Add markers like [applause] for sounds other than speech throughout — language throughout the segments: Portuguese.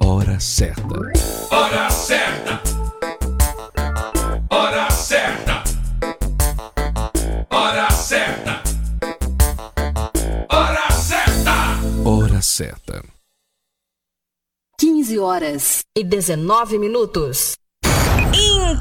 Hora certa. Hora certa. Hora certa. Hora certa. Hora certa. Hora certa. 15 horas e 19 minutos.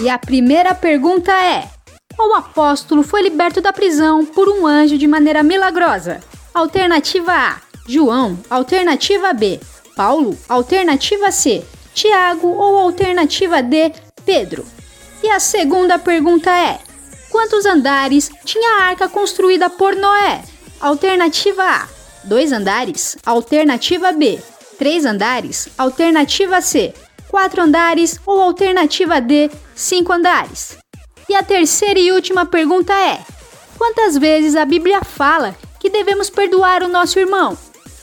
E a primeira pergunta é: Qual apóstolo foi liberto da prisão por um anjo de maneira milagrosa? Alternativa A: João. Alternativa B: Paulo, alternativa C, Tiago ou alternativa D, Pedro? E a segunda pergunta é: quantos andares tinha a arca construída por Noé? Alternativa A, dois andares. Alternativa B, três andares. Alternativa C, quatro andares. Ou alternativa D, cinco andares. E a terceira e última pergunta é: quantas vezes a Bíblia fala que devemos perdoar o nosso irmão?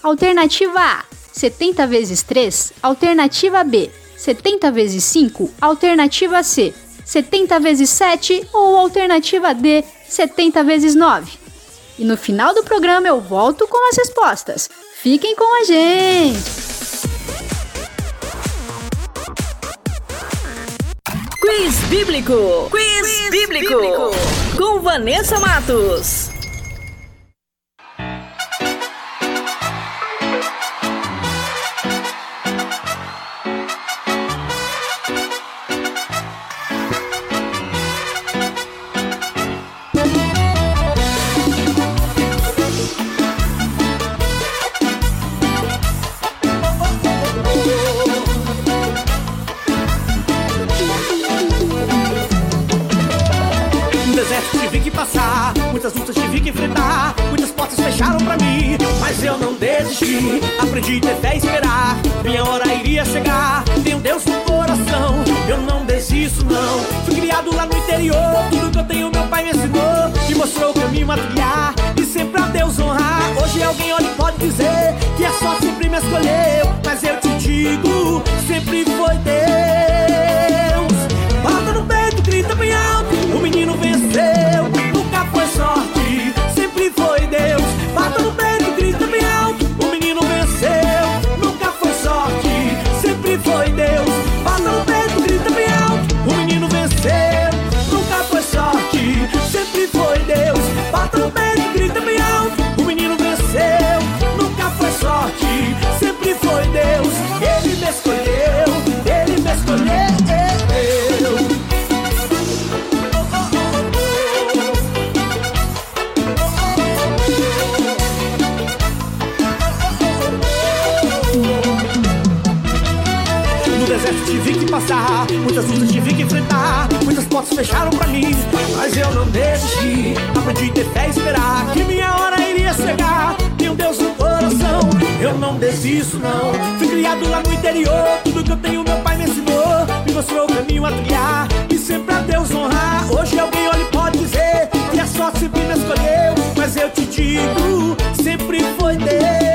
Alternativa A, 70 vezes 3. Alternativa B, 70 vezes 5. Alternativa C, 70 vezes 7. Ou alternativa D, 70 vezes 9. E no final do programa eu volto com as respostas. Fiquem com a gente! Quiz Bíblico. Quiz, bíblico. Com Vanessa Matos. Passar, muitas lutas tive que enfrentar, muitas portas fecharam pra mim, mas eu não desisti. Aprendi a ter fé e esperar, minha hora iria chegar. Tenho Deus no coração, eu não desisto não. Fui criado lá no interior, tudo que eu tenho meu pai me ensinou, me mostrou o caminho a trilhar e sempre a Deus honrar. Hoje alguém olha e pode dizer que a sorte sempre me escolheu, mas eu te digo, sempre foi Deus. Passar, muitas lutas tive que enfrentar, muitas portas fecharam pra mim, mas eu não desisti. Aprendi ter fé e esperar que minha hora iria chegar. Tenho Deus no coração, eu não desisto não. Fui criado lá no interior, tudo que eu tenho meu pai me ensinou, me mostrou o caminho a trilhar e sempre a Deus honrar. Hoje alguém olha e pode dizer que a sorte sempre me escolheu, mas eu te digo, sempre foi Deus.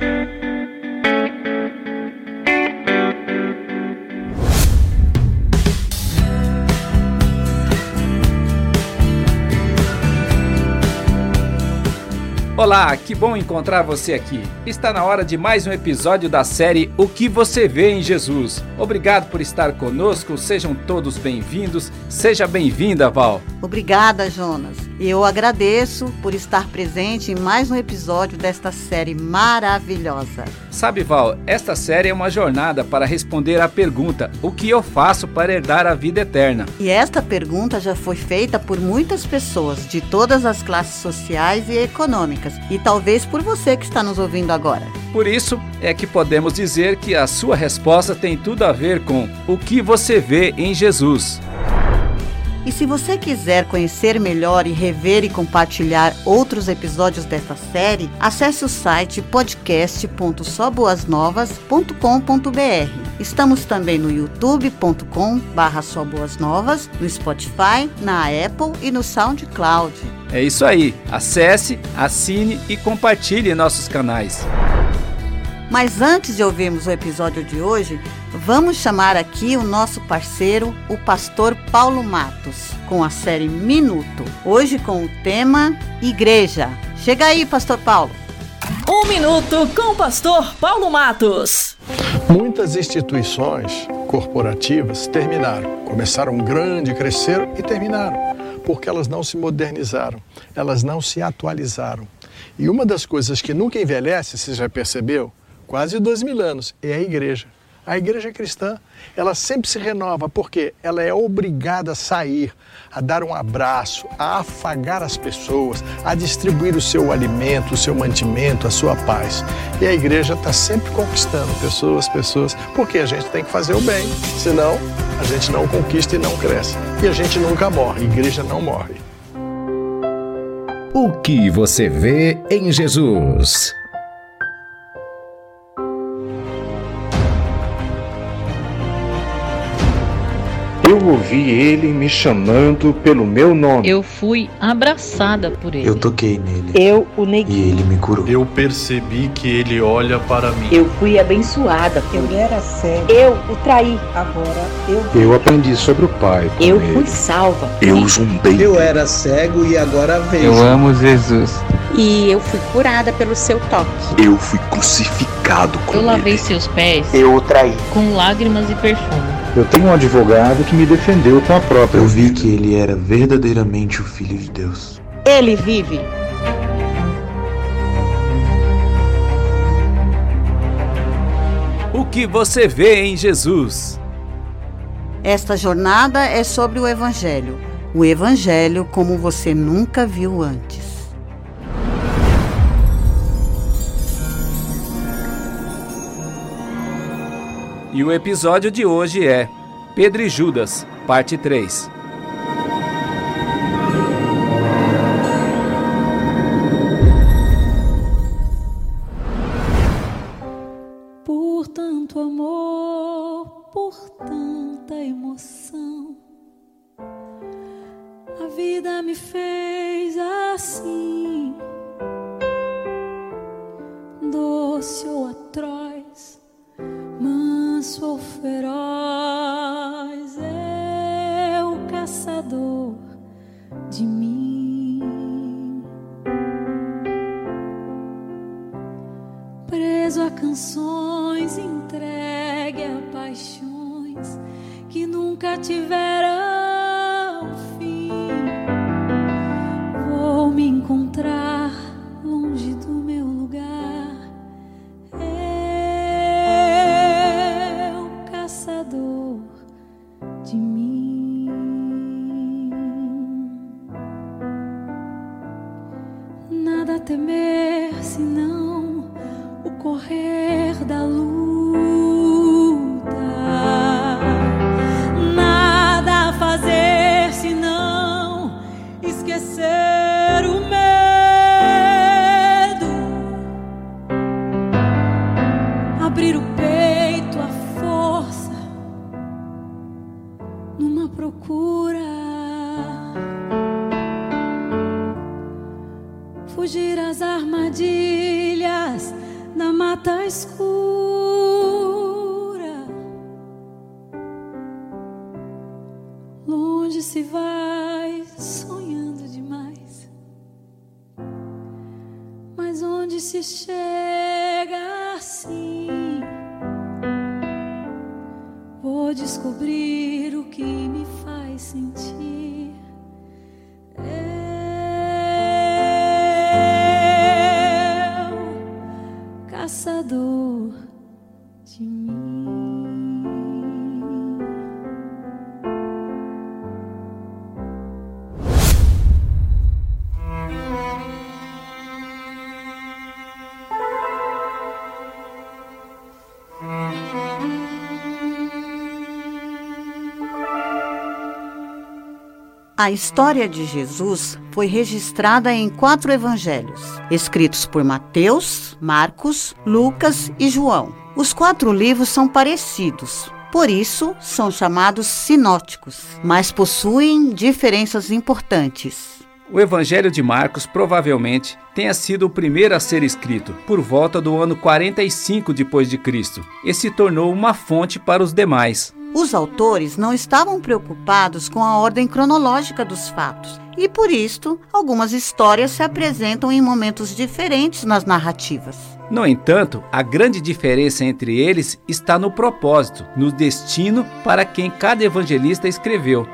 Olá, que bom encontrar você aqui. Está na hora de mais um episódio da série O que você vê em Jesus. Obrigado por estar conosco, sejam todos bem-vindos. Seja bem-vinda, Val. Obrigada, Jonas. Eu agradeço por estar presente em mais um episódio desta série maravilhosa. Sabe, Val, esta série é uma jornada para responder à pergunta: O que eu faço para herdar a vida eterna? E esta pergunta já foi feita por muitas pessoas de todas as classes sociais e econômicas, e talvez por você que está nos ouvindo agora. Por isso é que podemos dizer que a sua resposta tem tudo a ver com o que você vê em Jesus. E se você quiser conhecer melhor e rever e compartilhar outros episódios desta série, acesse o site podcast.soboasnovas.com.br. Estamos também no youtube.com barra Novas, no Spotify, na Apple e no SoundCloud. É isso aí. Acesse, assine e compartilhe nossos canais. Mas antes de ouvirmos o episódio de hoje, vamos chamar aqui o nosso parceiro, o pastor Paulo Matos, com a série Minuto. Hoje com o tema Igreja. Chega aí, pastor Paulo. Um minuto com o pastor Paulo Matos. Muitas instituições corporativas terminaram, começaram grande, cresceram e terminaram, porque elas não se modernizaram, elas não se atualizaram. E uma das coisas que nunca envelhece, você já percebeu, quase dois mil anos, é a igreja. A igreja cristã, ela sempre se renova, porque ela é obrigada a sair, a dar um abraço, a afagar as pessoas, a distribuir o seu alimento, o seu mantimento, a sua paz. E a igreja está sempre conquistando pessoas, pessoas, porque a gente tem que fazer o bem, senão a gente não conquista e não cresce. E a gente nunca morre, a igreja não morre. O que você vê em Jesus? Eu ouvi ele me chamando pelo meu nome. Eu fui abraçada por ele. Eu toquei nele. Eu o neguei. E ele me curou. Eu percebi que ele olha para mim. Eu fui abençoada. Eu era cego. Eu o traí. Agora eu. Eu aprendi sobre o Pai. Eu ele. fui salva. Eu zumbei. Eu era cego e agora vejo. Eu amo Jesus. E eu fui curada pelo seu toque. Eu fui com Eu ele. lavei seus pés. Eu o traí. Com lágrimas e perfume. Eu tenho um advogado que me defendeu com a própria. Eu vi que ele era verdadeiramente o Filho de Deus. Ele vive. O que você vê em Jesus? Esta jornada é sobre o Evangelho. O Evangelho como você nunca viu antes. E o episódio de hoje é Pedro e Judas, parte 3. A história de Jesus foi registrada em quatro evangelhos, escritos por Mateus, Marcos, Lucas e João. Os quatro livros são parecidos, por isso são chamados sinóticos, mas possuem diferenças importantes. O Evangelho de Marcos provavelmente tenha sido o primeiro a ser escrito, por volta do ano 45 depois de Cristo, e se tornou uma fonte para os demais. Os autores não estavam preocupados com a ordem cronológica dos fatos, e por isto, algumas histórias se apresentam em momentos diferentes nas narrativas. No entanto, a grande diferença entre eles está no propósito, no destino para quem cada evangelista escreveu.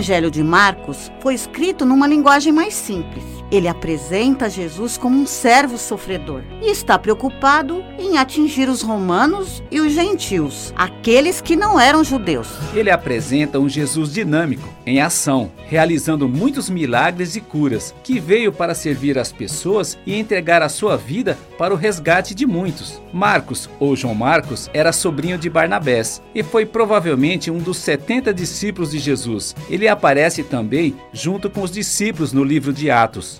Evangelho de Marcos foi escrito numa linguagem mais simples. Ele apresenta Jesus como um servo sofredor e está preocupado em atingir os romanos e os gentios, aqueles que não eram judeus. Ele apresenta um Jesus dinâmico, em ação, realizando muitos milagres e curas, que veio para servir as pessoas e entregar a sua vida para o resgate de muitos. Marcos, ou João Marcos, era sobrinho de Barnabés e foi provavelmente um dos 70 discípulos de Jesus. Ele aparece também junto com os discípulos no livro de Atos.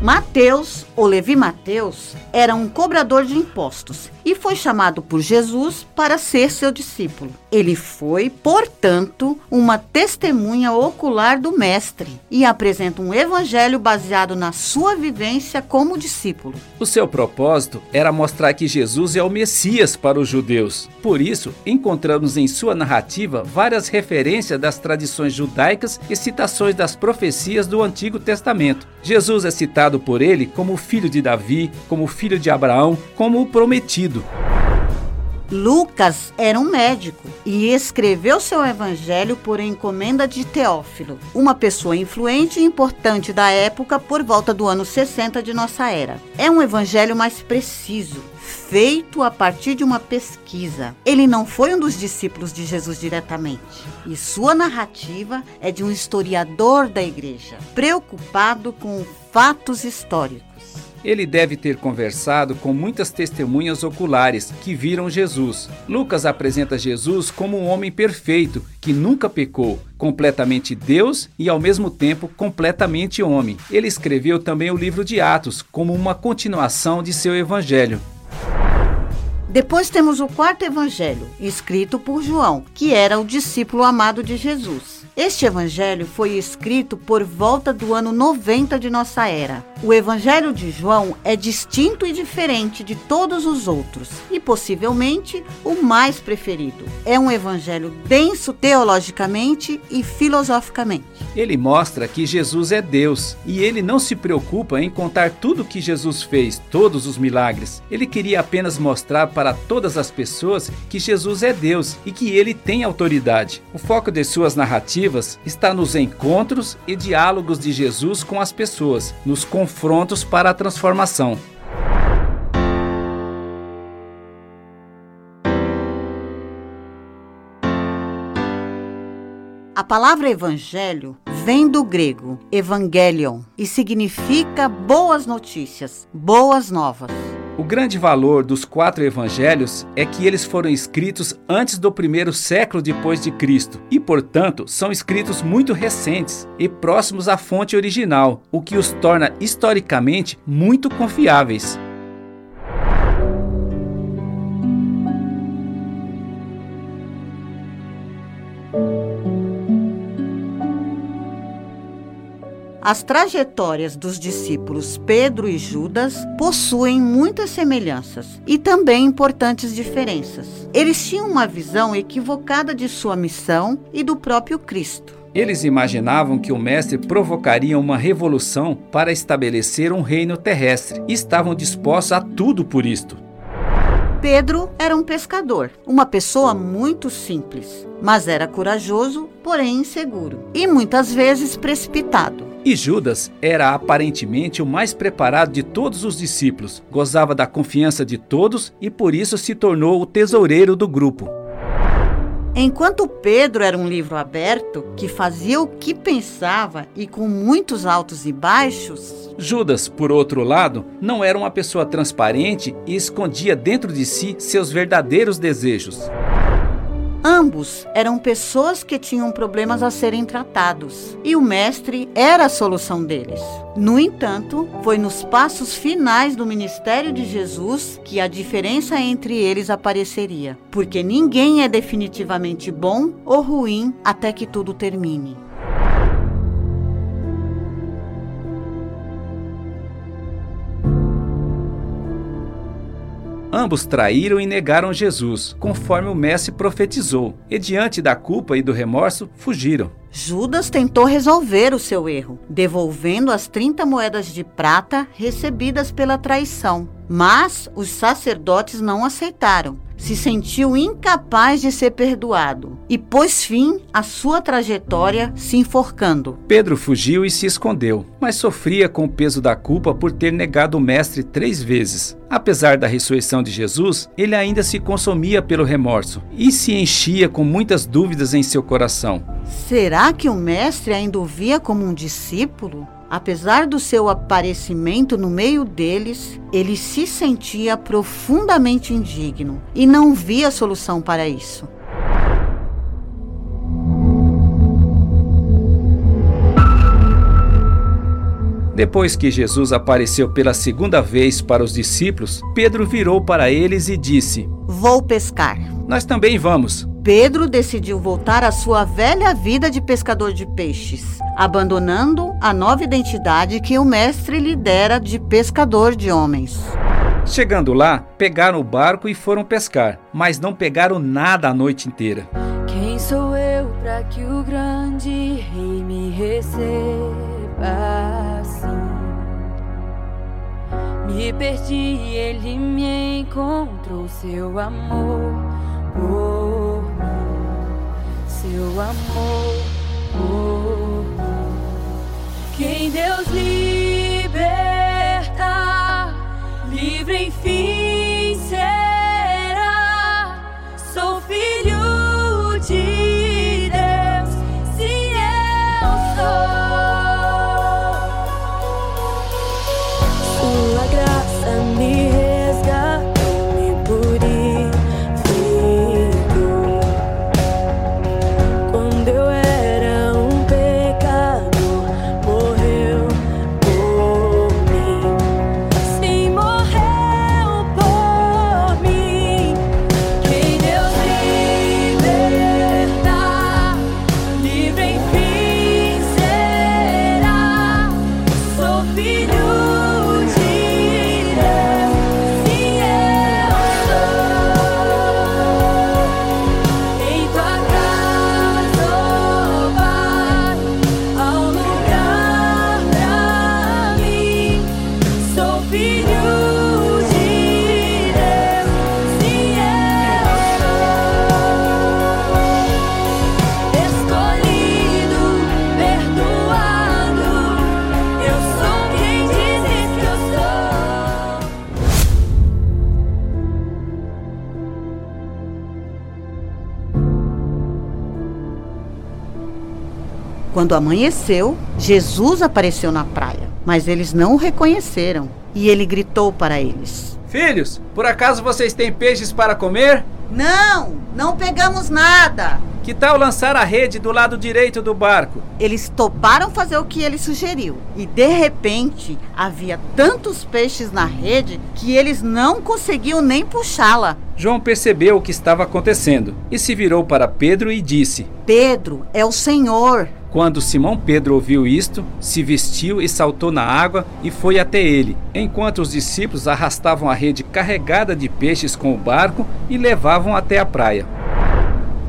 Mateus, ou Levi Mateus, era um cobrador de impostos e foi chamado por Jesus para ser seu discípulo. Ele foi, portanto, uma testemunha ocular do Mestre e apresenta um evangelho baseado na sua vivência como discípulo. O seu propósito era mostrar que Jesus é o Messias para os judeus. Por isso, encontramos em sua narrativa várias referências das tradições judaicas e citações das profecias do Antigo Testamento. Jesus é citado por ele como filho de Davi, como filho de Abraão, como o prometido. Lucas era um médico e escreveu seu evangelho por encomenda de Teófilo, uma pessoa influente e importante da época por volta do ano 60 de nossa era. É um evangelho mais preciso, feito a partir de uma pesquisa. Ele não foi um dos discípulos de Jesus diretamente, e sua narrativa é de um historiador da igreja, preocupado com fatos históricos. Ele deve ter conversado com muitas testemunhas oculares que viram Jesus. Lucas apresenta Jesus como um homem perfeito, que nunca pecou, completamente Deus e ao mesmo tempo completamente homem. Ele escreveu também o livro de Atos como uma continuação de seu evangelho. Depois temos o quarto evangelho, escrito por João, que era o discípulo amado de Jesus. Este evangelho foi escrito por volta do ano 90 de nossa era. O evangelho de João é distinto e diferente de todos os outros e possivelmente o mais preferido. É um evangelho denso teologicamente e filosoficamente. Ele mostra que Jesus é Deus e ele não se preocupa em contar tudo o que Jesus fez, todos os milagres. Ele queria apenas mostrar para todas as pessoas que Jesus é Deus e que ele tem autoridade. O foco de suas narrativas está nos encontros e diálogos de Jesus com as pessoas, nos confrontos para a transformação. A palavra evangelho vem do grego evangelion e significa boas notícias, boas novas. O grande valor dos quatro evangelhos é que eles foram escritos antes do primeiro século depois de Cristo e, portanto, são escritos muito recentes e próximos à fonte original, o que os torna historicamente muito confiáveis. As trajetórias dos discípulos Pedro e Judas possuem muitas semelhanças e também importantes diferenças. Eles tinham uma visão equivocada de sua missão e do próprio Cristo. Eles imaginavam que o Mestre provocaria uma revolução para estabelecer um reino terrestre e estavam dispostos a tudo por isto. Pedro era um pescador, uma pessoa muito simples, mas era corajoso, porém inseguro e muitas vezes precipitado. E Judas era aparentemente o mais preparado de todos os discípulos, gozava da confiança de todos e por isso se tornou o tesoureiro do grupo. Enquanto Pedro era um livro aberto, que fazia o que pensava e com muitos altos e baixos, Judas, por outro lado, não era uma pessoa transparente e escondia dentro de si seus verdadeiros desejos. Ambos eram pessoas que tinham problemas a serem tratados e o mestre era a solução deles. No entanto, foi nos passos finais do ministério de Jesus que a diferença entre eles apareceria, porque ninguém é definitivamente bom ou ruim até que tudo termine. Ambos traíram e negaram Jesus, conforme o Mestre profetizou, e diante da culpa e do remorso, fugiram. Judas tentou resolver o seu erro, devolvendo as 30 moedas de prata recebidas pela traição. Mas os sacerdotes não aceitaram. Se sentiu incapaz de ser perdoado e pôs fim à sua trajetória se enforcando. Pedro fugiu e se escondeu, mas sofria com o peso da culpa por ter negado o Mestre três vezes. Apesar da ressurreição de Jesus, ele ainda se consumia pelo remorso e se enchia com muitas dúvidas em seu coração. Será que o mestre ainda o via como um discípulo? Apesar do seu aparecimento no meio deles, ele se sentia profundamente indigno e não via solução para isso. Depois que Jesus apareceu pela segunda vez para os discípulos, Pedro virou para eles e disse: Vou pescar. Nós também vamos. Pedro decidiu voltar à sua velha vida de pescador de peixes, abandonando a nova identidade que o mestre lhe dera de pescador de homens. Chegando lá, pegaram o barco e foram pescar, mas não pegaram nada a noite inteira. Quem sou eu para que o grande rei me receba assim? Me perdi e ele me encontrou seu amor mim, seu amor. Quem Deus liberta, livre enfim será. Quando amanheceu, Jesus apareceu na praia, mas eles não o reconheceram e ele gritou para eles: Filhos, por acaso vocês têm peixes para comer? Não! Não pegamos nada. Que tal lançar a rede do lado direito do barco? Eles toparam fazer o que ele sugeriu. E de repente havia tantos peixes na rede que eles não conseguiam nem puxá-la. João percebeu o que estava acontecendo e se virou para Pedro e disse: Pedro, é o Senhor. Quando Simão Pedro ouviu isto, se vestiu e saltou na água e foi até ele, enquanto os discípulos arrastavam a rede carregada de peixes com o barco e levavam até a praia.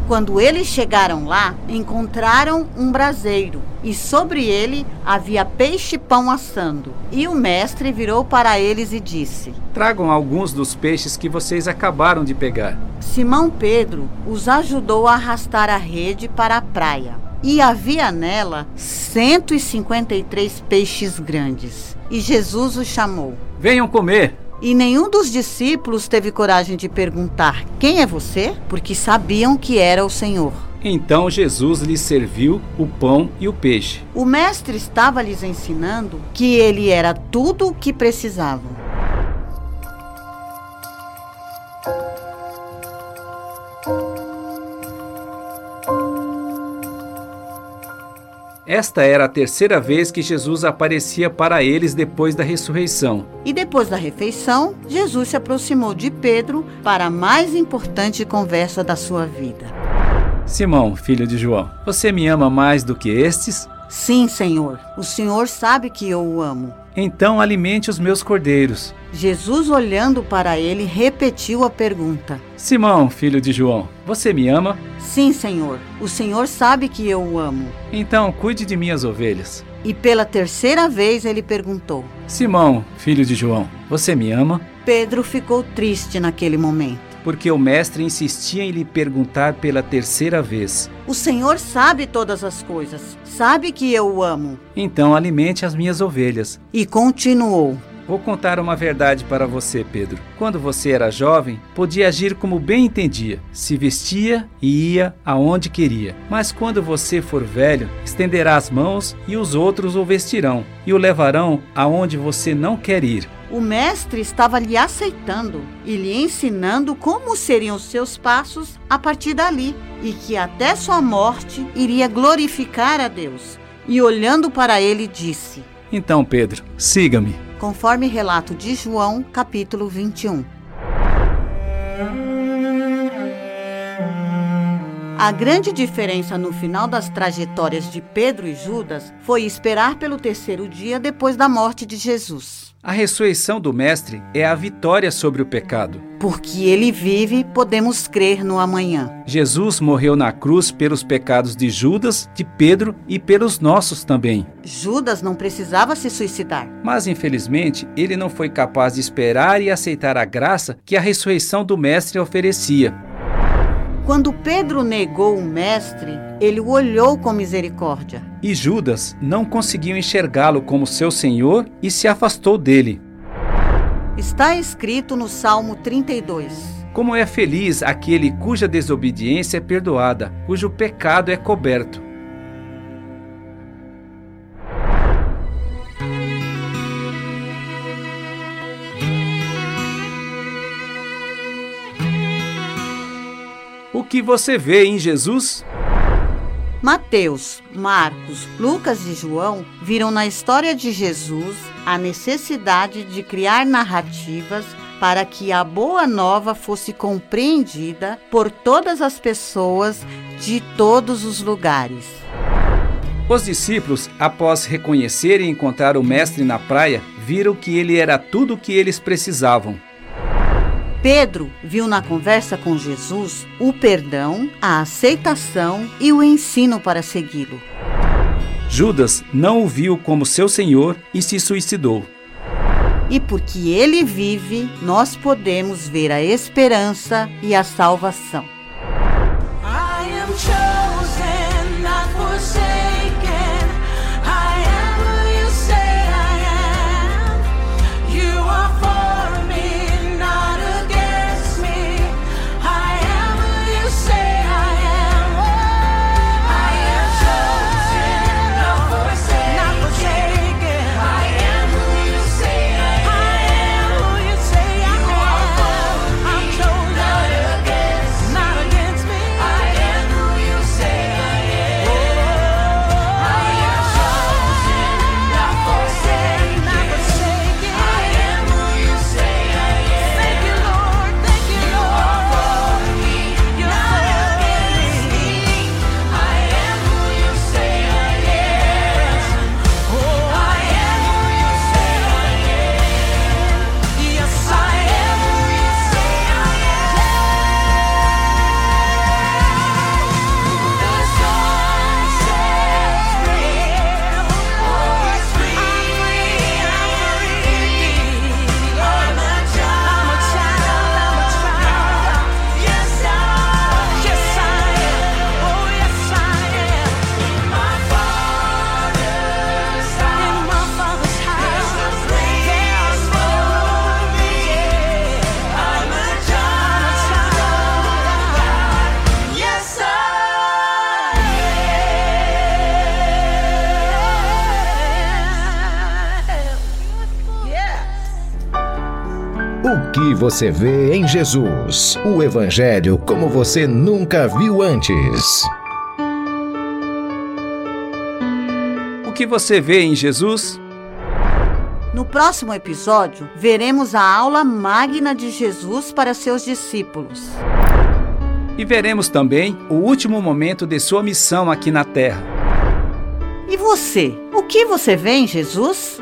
Quando eles chegaram lá, encontraram um braseiro e sobre ele havia peixe-pão assando. E o mestre virou para eles e disse: Tragam alguns dos peixes que vocês acabaram de pegar. Simão Pedro os ajudou a arrastar a rede para a praia. E havia nela 153 peixes grandes. E Jesus os chamou. Venham comer. E nenhum dos discípulos teve coragem de perguntar: Quem é você? Porque sabiam que era o Senhor. Então Jesus lhes serviu o pão e o peixe. O mestre estava lhes ensinando que ele era tudo o que precisavam. Esta era a terceira vez que Jesus aparecia para eles depois da ressurreição. E depois da refeição, Jesus se aproximou de Pedro para a mais importante conversa da sua vida. Simão, filho de João, você me ama mais do que estes? Sim, Senhor. O Senhor sabe que eu o amo. Então alimente os meus cordeiros. Jesus, olhando para ele, repetiu a pergunta: Simão, filho de João, você me ama? Sim, Senhor. O Senhor sabe que eu o amo. Então cuide de minhas ovelhas. E pela terceira vez ele perguntou: Simão, filho de João, você me ama? Pedro ficou triste naquele momento. Porque o mestre insistia em lhe perguntar pela terceira vez. O Senhor sabe todas as coisas, sabe que eu o amo. Então alimente as minhas ovelhas. E continuou: Vou contar uma verdade para você, Pedro. Quando você era jovem, podia agir como bem entendia, se vestia e ia aonde queria. Mas quando você for velho, estenderá as mãos e os outros o vestirão e o levarão aonde você não quer ir. O mestre estava lhe aceitando e lhe ensinando como seriam os seus passos a partir dali e que até sua morte iria glorificar a Deus. E olhando para ele, disse: Então, Pedro, siga-me conforme relato de João, capítulo 21. A grande diferença no final das trajetórias de Pedro e Judas foi esperar pelo terceiro dia depois da morte de Jesus. A ressurreição do Mestre é a vitória sobre o pecado. Porque ele vive, podemos crer no amanhã. Jesus morreu na cruz pelos pecados de Judas, de Pedro e pelos nossos também. Judas não precisava se suicidar. Mas, infelizmente, ele não foi capaz de esperar e aceitar a graça que a ressurreição do Mestre oferecia. Quando Pedro negou o Mestre, ele o olhou com misericórdia. E Judas não conseguiu enxergá-lo como seu Senhor e se afastou dele. Está escrito no Salmo 32. Como é feliz aquele cuja desobediência é perdoada, cujo pecado é coberto. Que você vê em Jesus? Mateus, Marcos, Lucas e João viram na história de Jesus a necessidade de criar narrativas para que a boa nova fosse compreendida por todas as pessoas de todos os lugares. Os discípulos, após reconhecer e encontrar o Mestre na praia, viram que ele era tudo o que eles precisavam. Pedro viu na conversa com Jesus o perdão, a aceitação e o ensino para segui-lo. Judas não o viu como seu senhor e se suicidou. E porque ele vive, nós podemos ver a esperança e a salvação. Você vê em Jesus? O Evangelho como você nunca viu antes. O que você vê em Jesus? No próximo episódio, veremos a aula magna de Jesus para seus discípulos. E veremos também o último momento de sua missão aqui na Terra. E você? O que você vê em Jesus?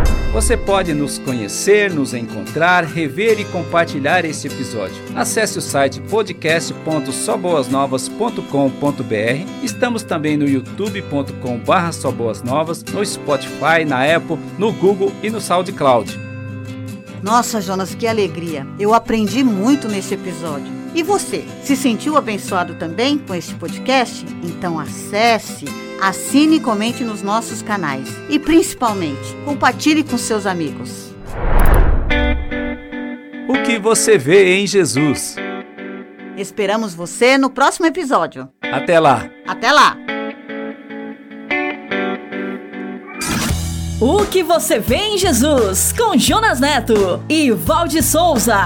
Você pode nos conhecer, nos encontrar, rever e compartilhar esse episódio. Acesse o site podcast.soboasnovas.com.br. Estamos também no youtube.com.br soboasnovas, no Spotify, na Apple, no Google e no SoundCloud. Nossa, Jonas, que alegria! Eu aprendi muito nesse episódio. E você, se sentiu abençoado também com este podcast? Então acesse, assine e comente nos nossos canais. E principalmente, compartilhe com seus amigos. O que você vê em Jesus? Esperamos você no próximo episódio. Até lá! Até lá! O que você vê em Jesus? Com Jonas Neto e Valde Souza.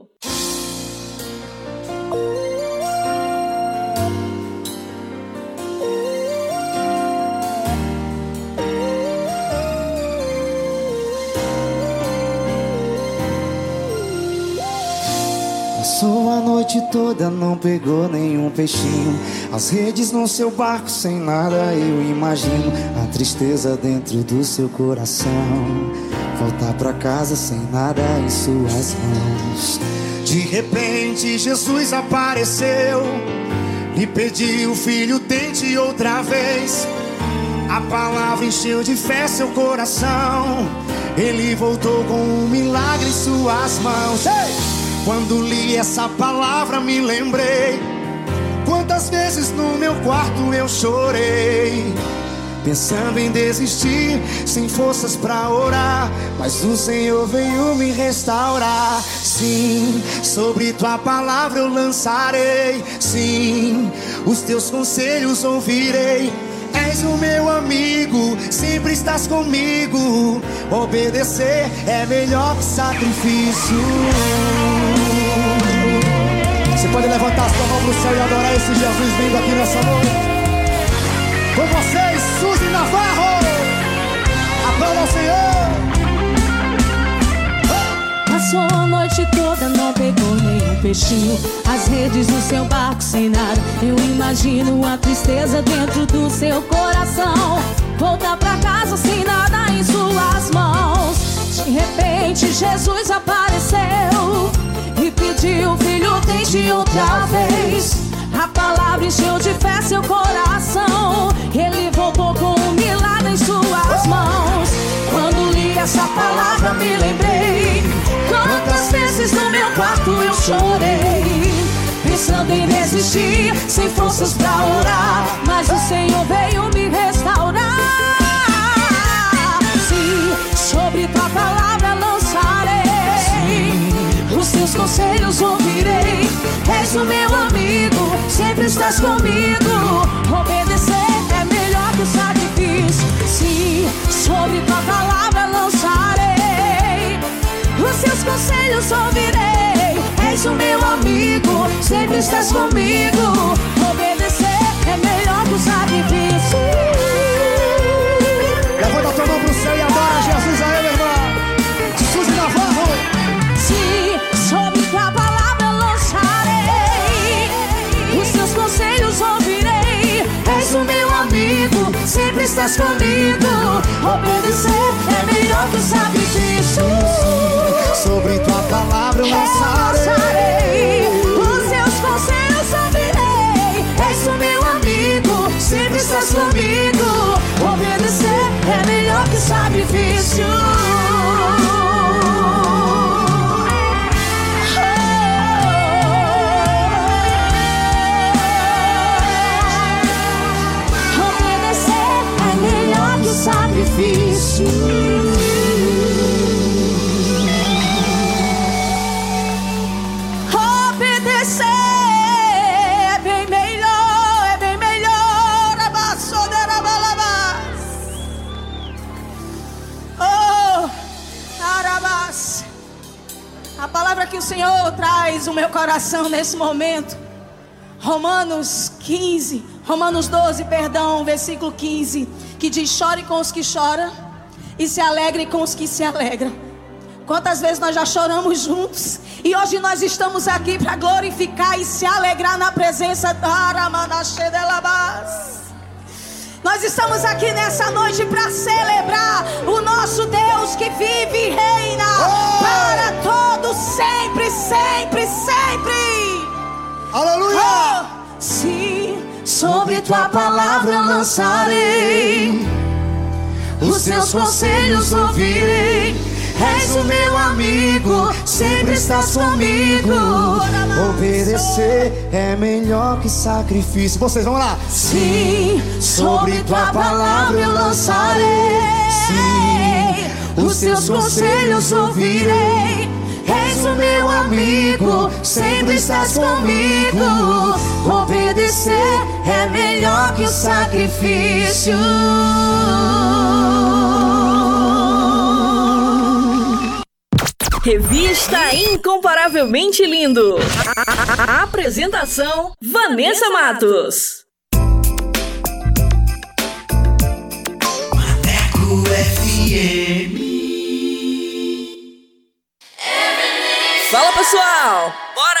Noite toda, não pegou nenhum peixinho. As redes no seu barco, sem nada eu imagino. A tristeza dentro do seu coração. Voltar pra casa sem nada em suas mãos. De repente, Jesus apareceu. Lhe pediu, filho, tente outra vez. A palavra encheu de fé seu coração. Ele voltou com um milagre em suas mãos. Ei! Quando li essa palavra, me lembrei. Quantas vezes no meu quarto eu chorei. Pensando em desistir, sem forças pra orar. Mas o Senhor veio me restaurar. Sim, sobre tua palavra eu lançarei. Sim, os teus conselhos ouvirei. És o meu amigo, sempre estás comigo. Obedecer é melhor que sacrifício. Pode levantar sua mão pro céu e adorar esse Jesus vindo aqui nessa noite. Com vocês, Suzy Navarro. Aplauda ao Senhor. Passou a noite toda, não pegou nenhum peixinho. As redes do seu barco sem nada. Eu imagino a tristeza dentro do seu coração. Voltar pra casa sem nada em suas mãos. De repente, Jesus apareceu e pediu, filho, tente outra vez. A palavra encheu de fé seu coração. Ele voltou com um milagre em suas mãos. Quando li essa palavra, me lembrei. Quantas vezes no meu quarto eu chorei. Pensando em desistir, sem forças pra orar. Mas o Senhor veio me restaurar. Sim, sobre tua palavra. Os teus conselhos ouvirei. És o meu amigo, sempre estás comigo. Obedecer é melhor que o sacrifício. Sim, sobre tua palavra lançarei. Os seus conselhos ouvirei. És o meu amigo, sempre estás comigo. Obedecer é melhor que o sacrifício. Levanta a tua mão pro céu e adora Jesus aí, estás comigo. Obedecer é melhor que o sacrifício. Sobre tua palavra eu lançarei. Os seus conselhos ouvirei. És o meu amigo, sempre estás comigo. Obedecer é melhor que o sacrifício. Sacrifício. Obedecer é bem melhor, é bem melhor. Oh. A palavra que o Senhor traz no meu coração nesse momento. Romanos 15, Romanos 12, perdão, versículo 15, que diz: chore com os que choram e se alegre com os que se alegram. Quantas vezes nós já choramos juntos e hoje nós estamos aqui para glorificar e se alegrar na presença da Aramanaxedelabas. Nós estamos aqui nessa noite para celebrar o nosso Deus que vive e reina para todos, sempre, sempre, sempre. Aleluia! Oh, sobre tua palavra eu lançarei, os teus conselhos ouvirei. És o meu amigo, sempre estás comigo. Obedecer é melhor que sacrifício. Vocês vão lá. Sim, sobre tua palavra eu lançarei. Sim, os teus conselhos ouvirei. És o meu amigo, sempre estás comigo. Obedecer é melhor que o sacrifício. Revista Incomparavelmente Lindo. A apresentação: Vanessa Matos. Maneco FM. Fala pessoal! Bora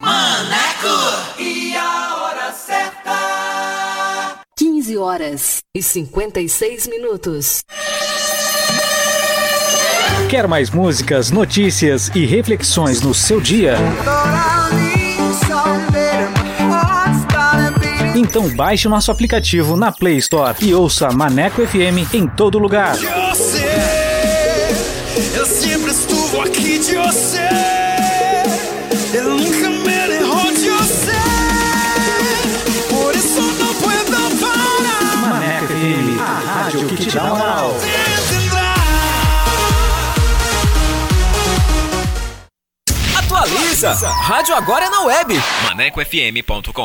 Maneco! E a hora certa? 15 horas e 56 minutos. Quer mais músicas, notícias e reflexões no seu dia? Então baixe nosso aplicativo na Play Store e ouça Maneco FM em todo lugar. Eu sempre estuve aqui de você. Eu nunca me derrou de você. Por isso não puedo parar. Maneco FM, a rádio que te dá moral. Atualiza! Rádio agora é na web. ManecoFM.com.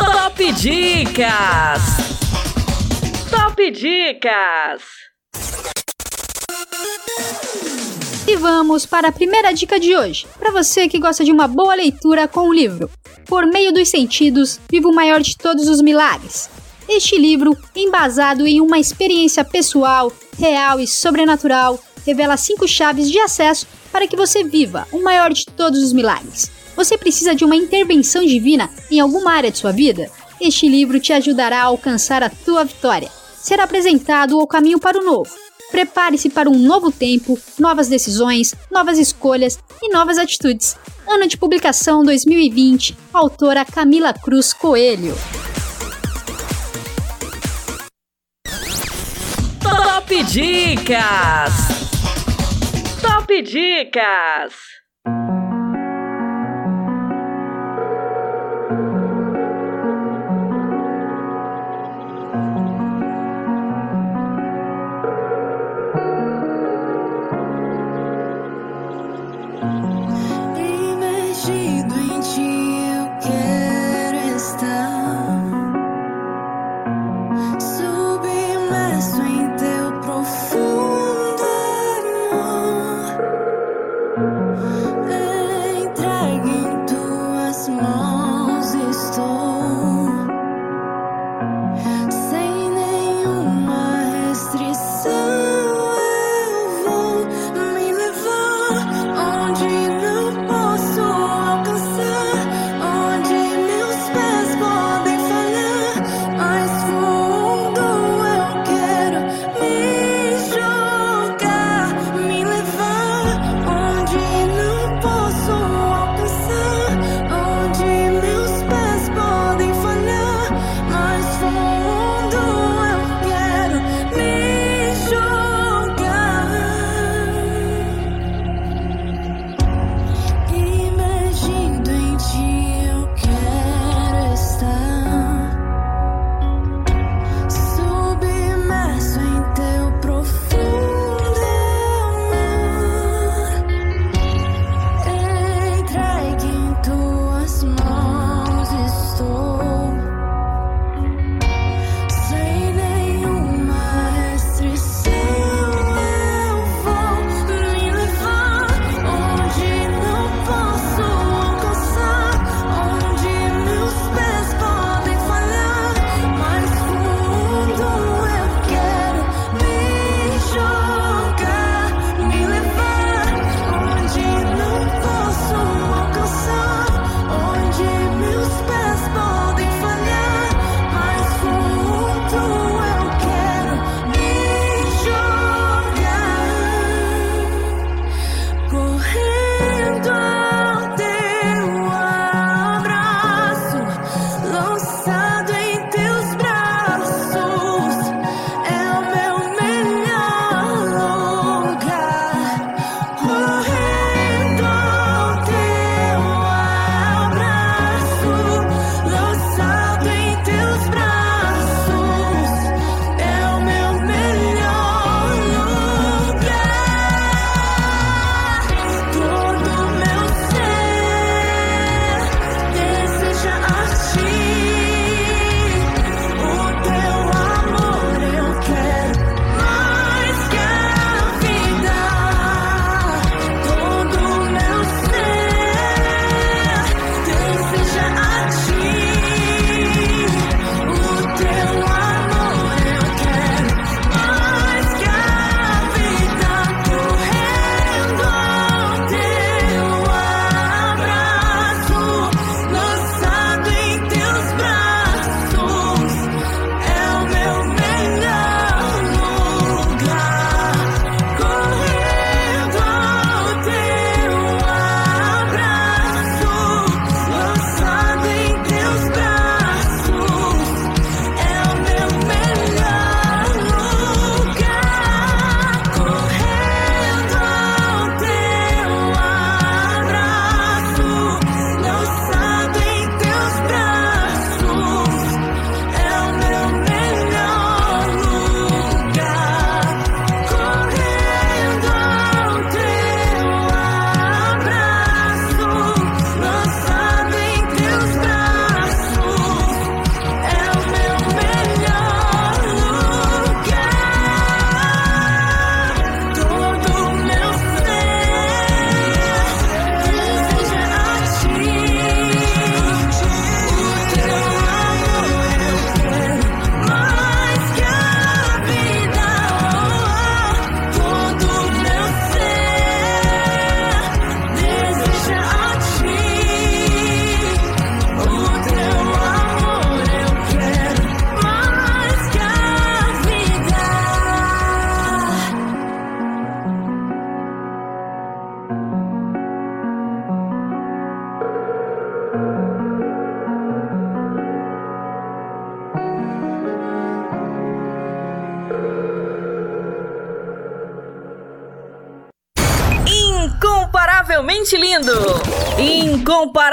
Top Dicas. Top Dicas. E vamos para a primeira dica de hoje. Para você que gosta de uma boa leitura com o livro Por meio dos sentidos, viva o maior de todos os milagres. Este livro, embasado em uma experiência pessoal, real e sobrenatural, revela cinco chaves de acesso para que você viva o maior de todos os milagres. Você precisa de uma intervenção divina em alguma área de sua vida? Este livro te ajudará a alcançar a tua vitória. Será apresentado o caminho para o novo. Prepare-se para um novo tempo, novas decisões, novas escolhas e novas atitudes. Ano de publicação 2020, autora Camila Cruz Coelho. Top Dicas! Top Dicas!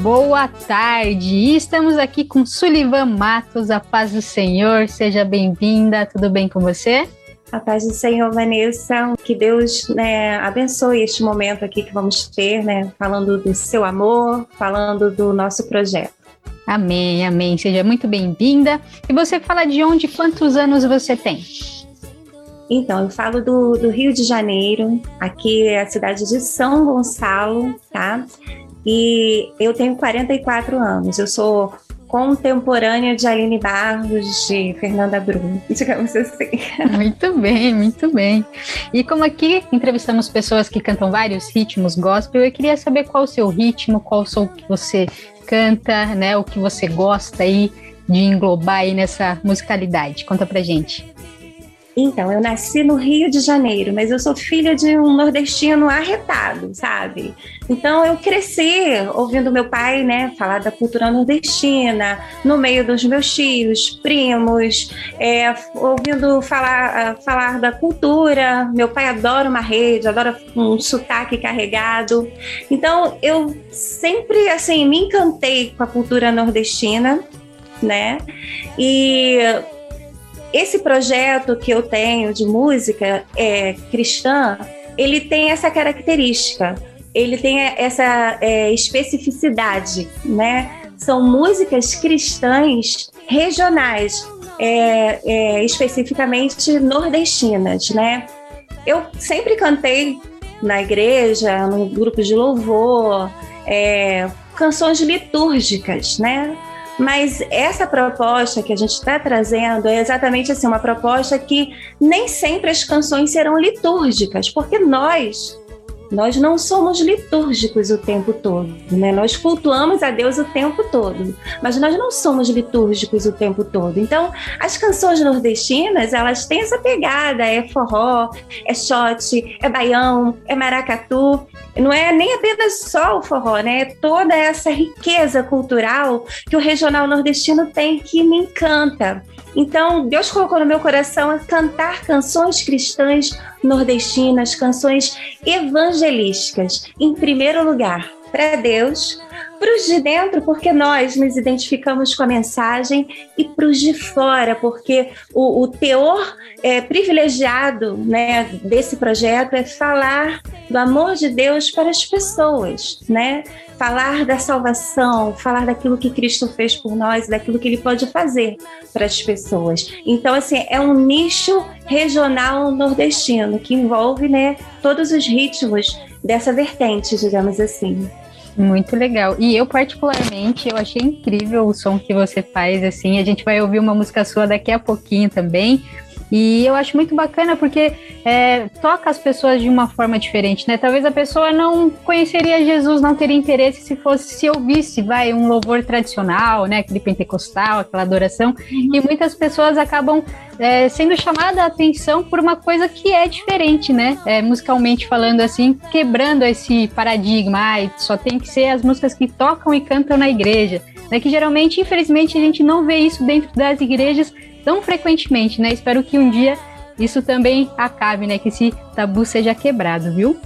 Boa tarde! Estamos aqui com Sullivan Matos, a paz do Senhor. Seja bem-vinda, tudo bem com você? A paz do Senhor, Vanessa. Que Deus né, abençoe este momento aqui que vamos ter, né? Falando do seu amor, falando do nosso projeto. Amém, amém. Seja muito bem-vinda. E você fala de onde, quantos anos você tem? Então, eu falo do, do Rio de Janeiro, aqui é a cidade de São Gonçalo, tá? E eu tenho 44 anos. Eu sou contemporânea de Aline Barros, de Fernanda Brum, digamos [laughs] assim. Muito bem, muito bem. E como aqui entrevistamos pessoas que cantam vários ritmos gospel, eu queria saber qual o seu ritmo, qual o som que você canta, né? O que você gosta aí de englobar aí nessa musicalidade. Conta pra gente. Então, eu nasci no Rio de Janeiro, mas eu sou filha de um nordestino arretado, sabe? Então, eu cresci ouvindo meu pai, né, falar da cultura nordestina, no meio dos meus tios, primos, é, ouvindo falar, falar da cultura. Meu pai adora uma rede, adora um sotaque carregado. Então, eu sempre, assim, me encantei com a cultura nordestina, né? E esse projeto que eu tenho de música é, cristã, ele tem essa característica, ele tem essa é, especificidade, né? São músicas cristãs regionais, é, é, especificamente nordestinas, né? Eu sempre cantei na igreja, no grupo de louvor, é, canções litúrgicas, né? Mas essa proposta que a gente está trazendo é exatamente assim, uma proposta que nem sempre as canções serão litúrgicas, porque nós nós não somos litúrgicos o tempo todo, né? Nós cultuamos a Deus o tempo todo, mas nós não somos litúrgicos o tempo todo. Então, as canções nordestinas, elas têm essa pegada, é forró, é shot, é baião, é maracatu, não é nem apenas só o forró, né? É toda essa riqueza cultural que o regional nordestino tem que me encanta. Então, Deus colocou no meu coração cantar canções cristãs nordestinas, canções evangelísticas, em primeiro lugar, para Deus, para os de dentro, porque nós nos identificamos com a mensagem, e para os de fora, porque o, o teor é, privilegiado né, desse projeto é falar do amor de Deus para as pessoas, né? Falar da salvação, falar daquilo que Cristo fez por nós, daquilo que Ele pode fazer para as pessoas. Então, assim, é um nicho regional nordestino que envolve, né, todos os ritmos dessa vertente, digamos assim. Muito legal. E eu, particularmente, eu achei incrível o som que você faz, assim. A gente vai ouvir uma música sua daqui a pouquinho também. E eu acho muito bacana porque é, toca as pessoas de uma forma diferente, né? Talvez a pessoa não conheceria Jesus, não teria interesse se fosse se ouvisse, vai, um louvor tradicional, né? Aquele pentecostal, aquela adoração. E muitas pessoas acabam é, sendo chamada a atenção por uma coisa que é diferente, né? É, musicalmente falando assim, quebrando esse paradigma. Ah, só tem que ser as músicas que tocam e cantam na igreja. Né, que geralmente, infelizmente, a gente não vê isso dentro das igrejas tão frequentemente, né? Espero que um dia isso também acabe, né? Que esse tabu seja quebrado, viu?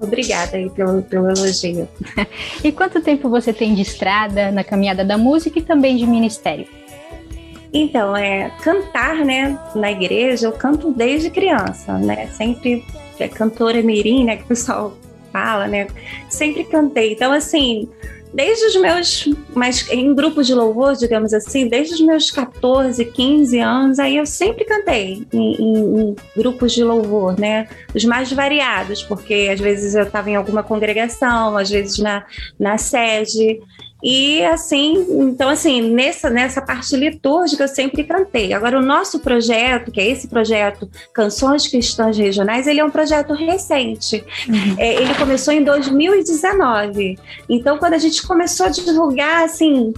Obrigada aí pelo, pelo elogio. [laughs] e quanto tempo você tem de estrada na caminhada da música e também de ministério? Então, é cantar, né, na igreja, eu canto desde criança, né? Sempre é cantora mirim, né, que o pessoal fala, né? Sempre cantei. Então, assim, desde os meus, mas em grupos de louvor, digamos assim, desde os meus 14, 15 anos, aí eu sempre cantei em, em, em grupos de louvor, né? Os mais variados, porque às vezes eu estava em alguma congregação, às vezes na, na sede. E assim, então assim, nessa, nessa parte litúrgica eu sempre cantei. Agora o nosso projeto, que é esse projeto Canções Cristãs Regionais, ele é um projeto recente. Uhum. É, ele começou em 2019. Então quando a gente começou a divulgar assim,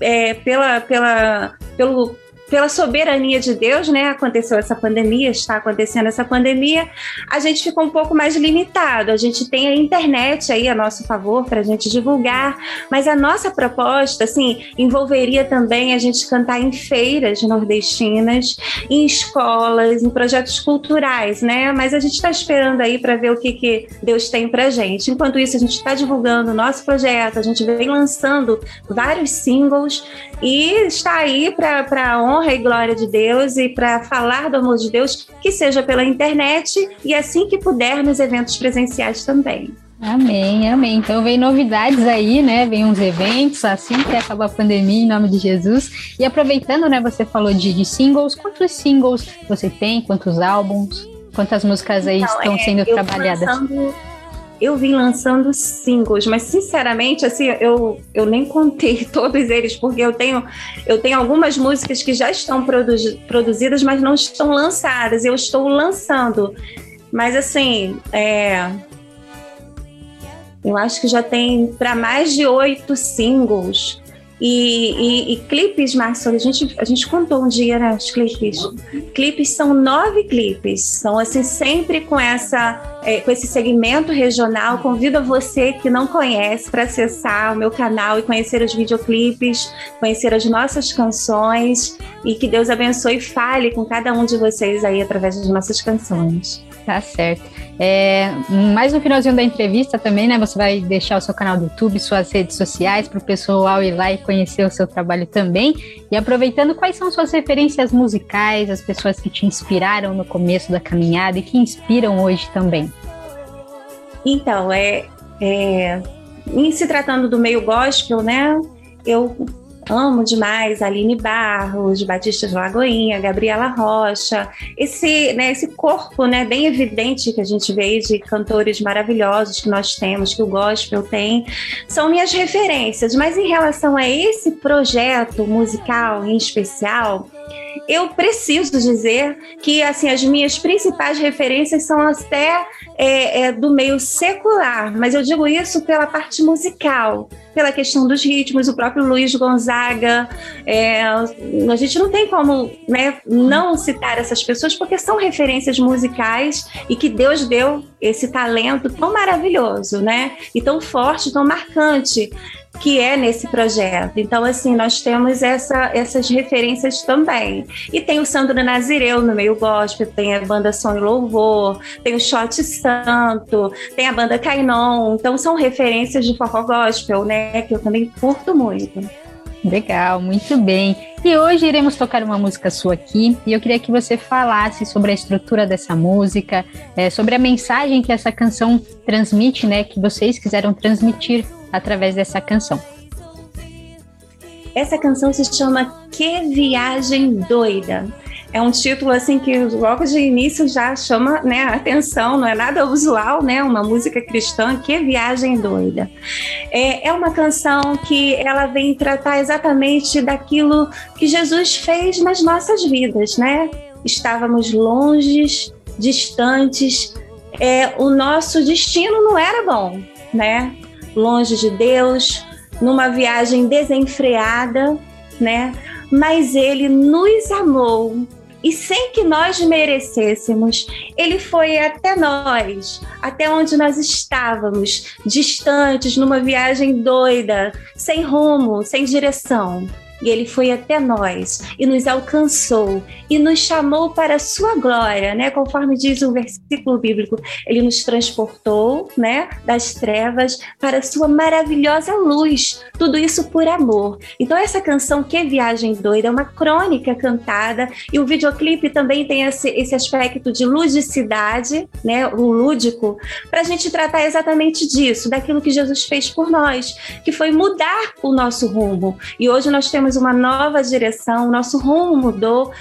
é, pela, pela, pelo pela soberania de Deus, né, aconteceu essa pandemia, está acontecendo essa pandemia, a gente ficou um pouco mais limitado. A gente tem a internet aí a nosso favor para a gente divulgar, mas a nossa proposta, assim, envolveria também a gente cantar em feiras nordestinas, em escolas, em projetos culturais, né? Mas a gente está esperando aí para ver o que, que Deus tem para gente. Enquanto isso, a gente está divulgando o nosso projeto, a gente vem lançando vários singles e está aí para honra honra e glória de Deus e para falar do amor de Deus, que seja pela internet e assim que puder nos eventos presenciais também. Amém, amém. Então vem novidades aí, né? Vem uns eventos assim que acabar a pandemia, em nome de Jesus. E aproveitando, né? Você falou de, de singles. Quantos singles você tem? Quantos álbuns? Quantas músicas aí então, estão é, sendo trabalhadas? Lançando eu vim lançando singles, mas sinceramente, assim, eu, eu nem contei [laughs] todos eles, porque eu tenho, eu tenho algumas músicas que já estão produzi produzidas, mas não estão lançadas. Eu estou lançando. Mas assim, é, eu acho que já tem para mais de oito singles. E, e, e, clipes, Márcio, a gente, a gente contou um dia, né, os clipes. Clipes são nove clipes, são assim, sempre com, essa, é, com esse segmento regional. Convido você que não conhece para acessar o meu canal e conhecer os videoclipes, conhecer as nossas canções e que Deus abençoe e fale com cada um de vocês aí através das nossas canções. Tá certo. É, mais no finalzinho da entrevista também, né? Você vai deixar o seu canal do YouTube, suas redes sociais para o pessoal ir lá e conhecer o seu trabalho também. E aproveitando, quais são suas referências musicais, as pessoas que te inspiraram no começo da caminhada e que inspiram hoje também? Então, é, é em se tratando do meio gospel, né? Eu Amo demais Aline Barros, Batista de Lagoinha, Gabriela Rocha, esse, né, esse corpo né, bem evidente que a gente vê de cantores maravilhosos que nós temos, que o gospel tem, são minhas referências. Mas em relação a esse projeto musical em especial, eu preciso dizer que assim as minhas principais referências são até é, é, do meio secular, mas eu digo isso pela parte musical, pela questão dos ritmos, o próprio Luiz Gonzaga. É, a gente não tem como né, não citar essas pessoas porque são referências musicais e que Deus deu esse talento tão maravilhoso, né? E tão forte, tão marcante que é nesse projeto. Então, assim, nós temos essa, essas referências também. E tem o Sandro Nazireu no meio gospel, tem a banda e Louvor, tem o Shot Santo, tem a banda Kainon. Então, são referências de forró gospel, né? Que eu também curto muito. Legal, muito bem. E hoje iremos tocar uma música sua aqui e eu queria que você falasse sobre a estrutura dessa música, é, sobre a mensagem que essa canção transmite, né? Que vocês quiseram transmitir através dessa canção. Essa canção se chama Que Viagem Doida. É um título assim que logo de início já chama né, a atenção, não é nada usual, né? Uma música cristã, que viagem doida. É, é uma canção que ela vem tratar exatamente daquilo que Jesus fez nas nossas vidas, né? Estávamos longes, distantes, é, o nosso destino não era bom, né? longe de Deus, numa viagem desenfreada, né? Mas ele nos amou e sem que nós merecêssemos, ele foi até nós, até onde nós estávamos, distantes, numa viagem doida, sem rumo, sem direção. E ele foi até nós e nos alcançou e nos chamou para a sua glória, né? Conforme diz o versículo bíblico, ele nos transportou, né, das trevas para a sua maravilhosa luz. Tudo isso por amor. Então essa canção Que Viagem Doida é uma crônica cantada e o videoclipe também tem esse, esse aspecto de ludicidade, né, o lúdico, para a gente tratar exatamente disso, daquilo que Jesus fez por nós, que foi mudar o nosso rumo. E hoje nós temos uma nova direção, nosso rumo mudou,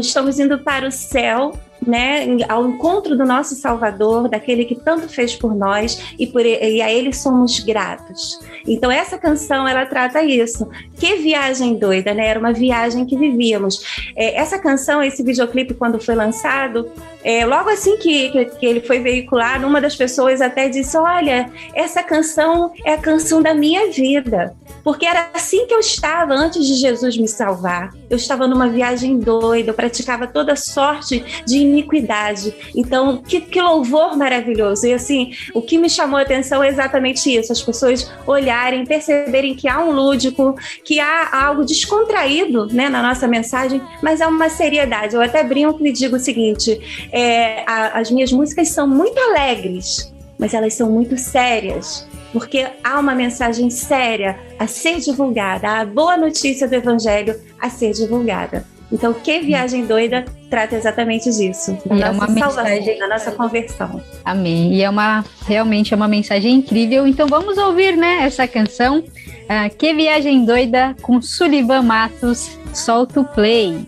estamos indo para o céu, né, ao encontro do nosso Salvador, daquele que tanto fez por nós e, por, e a Ele somos gratos. Então essa canção ela trata isso. Que viagem doida, né? Era uma viagem que vivíamos. É, essa canção, esse videoclipe quando foi lançado, é, logo assim que, que, ele foi veiculado, uma das pessoas até disse: Olha, essa canção é a canção da minha vida. Porque era assim que eu estava antes de Jesus me salvar. Eu estava numa viagem doida, eu praticava toda sorte de iniquidade. Então, que, que louvor maravilhoso. E assim, o que me chamou a atenção é exatamente isso: as pessoas olharem, perceberem que há um lúdico, que há algo descontraído né, na nossa mensagem, mas é uma seriedade. Eu até brinco e digo o seguinte: é, a, as minhas músicas são muito alegres, mas elas são muito sérias porque há uma mensagem séria a ser divulgada, há a boa notícia do Evangelho a ser divulgada. Então, que viagem doida trata exatamente disso, da E nossa é uma salvação, mensagem- da nossa conversão. Amém. E é uma realmente é uma mensagem incrível. Então vamos ouvir, né, essa canção. Ah, que viagem doida com Sullivan Matos. Solta o play.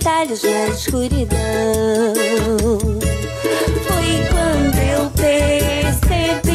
Atalhos na escuridão. Foi quando eu percebi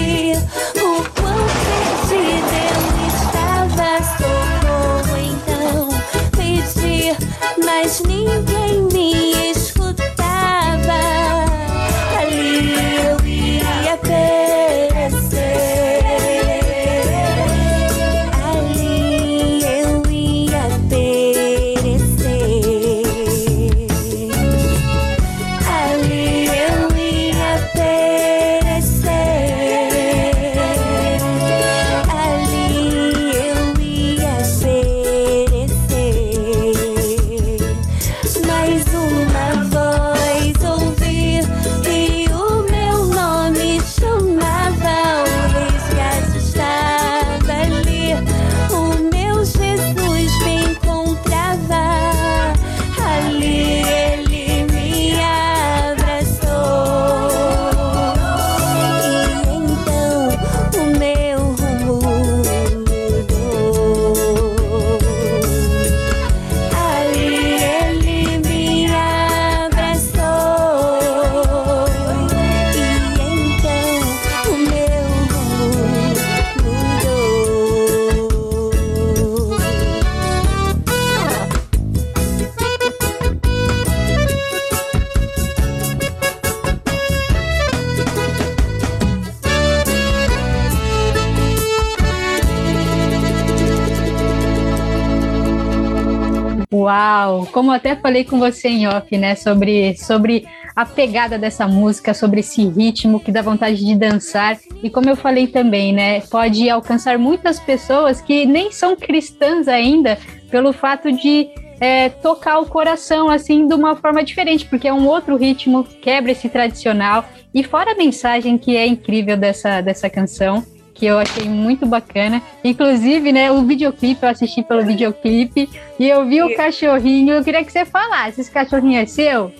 até falei com você em off, né? Sobre, sobre a pegada dessa música, sobre esse ritmo que dá vontade de dançar. E como eu falei também, né? Pode alcançar muitas pessoas que nem são cristãs ainda, pelo fato de é, tocar o coração assim de uma forma diferente, porque é um outro ritmo, quebra esse tradicional. E fora a mensagem que é incrível dessa, dessa canção, que eu achei muito bacana. Inclusive, né, o videoclipe, eu assisti pelo videoclipe e eu vi o cachorrinho. Eu queria que você falasse: esse cachorrinho é seu?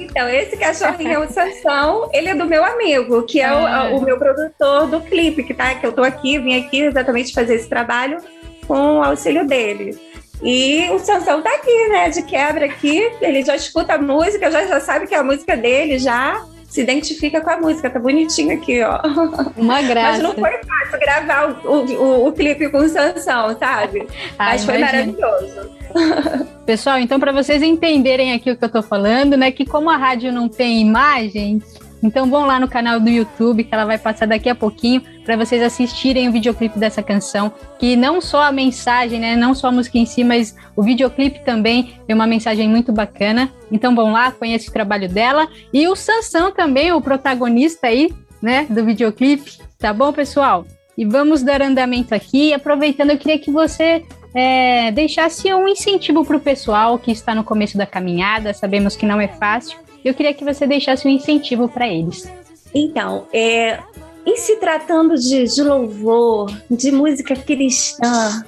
Então, esse cachorrinho é o Sansão, ele é do meu amigo, que é Ah. o, o meu produtor do clipe, que tá, que eu tô aqui, vim aqui exatamente fazer esse trabalho com o auxílio dele. E o Sansão tá aqui, né, de quebra aqui, ele já escuta a música, já, já sabe que é a música dele, já se identifica com a música, tá bonitinho aqui, ó. Uma graça. Mas não foi fácil gravar o, o, o, clipe com o Sansão, sabe? Ah, Mas foi imagino. maravilhoso. Pessoal, então para vocês entenderem aqui o que eu tô falando, né, que como a rádio não tem imagem, então vão lá no canal do YouTube que ela vai passar daqui a pouquinho para vocês assistirem o videoclipe dessa canção, que não só a mensagem, né, não só a música em si, mas o videoclipe também tem uma mensagem muito bacana. Então vão lá, conheçam o trabalho dela e o Sansão também, o protagonista aí, né, do videoclipe. Tá bom, pessoal? E vamos dar andamento aqui. Aproveitando, eu queria que você é, deixasse um incentivo para o pessoal que está no começo da caminhada. Sabemos que não é fácil. Eu queria que você deixasse um incentivo para eles. Então, é, em se tratando de, de louvor, de música cristã,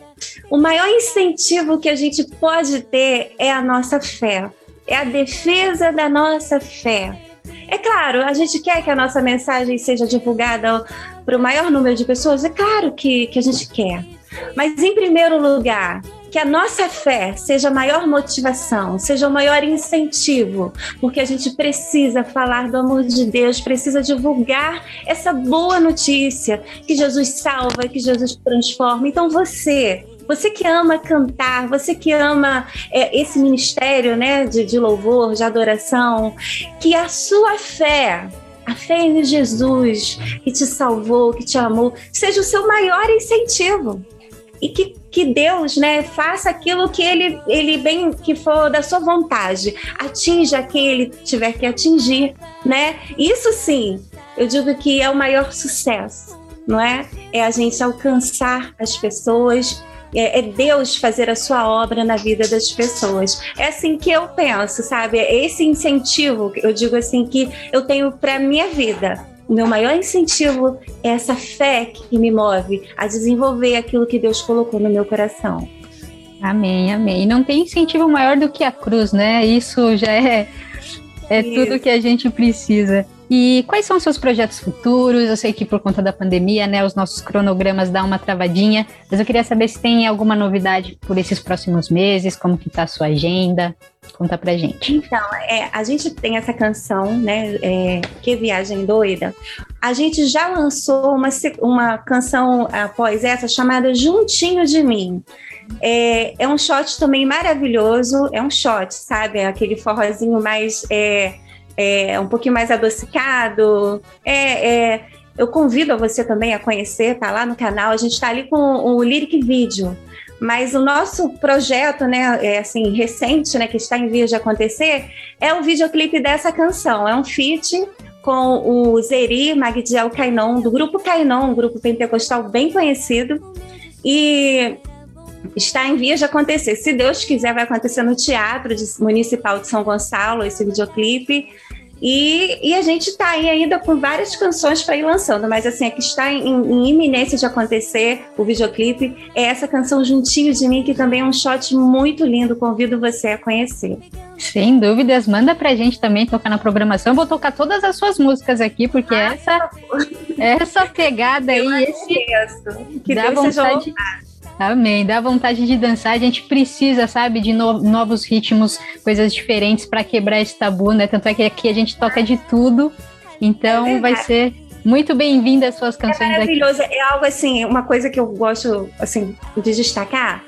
o maior incentivo que a gente pode ter é a nossa fé, é a defesa da nossa fé. É claro, a gente quer que a nossa mensagem seja divulgada para o maior número de pessoas, é claro que, que a gente quer. Mas, em primeiro lugar, que a nossa fé seja a maior motivação, seja o maior incentivo, porque a gente precisa falar do amor de Deus, precisa divulgar essa boa notícia que Jesus salva, que Jesus transforma. Então, você, você que ama cantar, você que ama é, esse ministério né, de, de louvor, de adoração, que a sua fé, a fé em Jesus, que te salvou, que te amou, seja o seu maior incentivo. E que, que Deus né, faça aquilo que ele, ele bem que for da sua vontade, atinja quem ele tiver que atingir, né? Isso sim, eu digo que é o maior sucesso, não é? É a gente alcançar as pessoas, é, é Deus fazer a sua obra na vida das pessoas. É assim que eu penso, sabe? É esse incentivo, eu digo assim, que eu tenho para minha vida. O meu maior incentivo é essa fé que me move a desenvolver aquilo que Deus colocou no meu coração. Amém, amém. E não tem incentivo maior do que a cruz, né? Isso já é, é tudo que a gente precisa. E quais são os seus projetos futuros? Eu sei que por conta da pandemia, né, os nossos cronogramas dão uma travadinha, mas eu queria saber se tem alguma novidade por esses próximos meses, como que tá a sua agenda. Conta pra gente. Então, é, a gente tem essa canção, né? É, que Viagem Doida. A gente já lançou uma, uma canção após essa chamada Juntinho de Mim. É, é um shot também maravilhoso. É um shot, sabe? É aquele forrozinho mais. É, é, um pouquinho mais adocicado. É, é, eu convido a você também a conhecer, tá lá no canal. A gente está ali com o Lyric Video. Mas o nosso projeto, né, é assim, recente, né, que está em vias de acontecer, é o videoclipe dessa canção. É um feat com o Zeri Magdiel Cainon, do grupo Cainon, um grupo pentecostal bem conhecido. E está em vias de acontecer. Se Deus quiser, vai acontecer no Teatro Municipal de São Gonçalo, esse videoclipe. E, e a gente está aí ainda com várias canções para ir lançando, mas assim, a que está em, em iminência de acontecer o videoclipe é essa canção Juntinho de Mim, que também é um shot muito lindo. Convido você a conhecer. Sem dúvidas, manda pra gente também tocar na programação. Eu vou tocar todas as suas músicas aqui, porque essa, essa pegada aí, esse. Que dá Deus seja vontade. Amém, dá vontade de dançar. A gente precisa, sabe, de no- novos ritmos, coisas diferentes para quebrar esse tabu, né? Tanto é que aqui a gente toca de tudo. Então É vai ser muito bem-vinda as suas É canções aqui. maravilhoso. É algo assim, uma coisa que eu gosto assim de destacar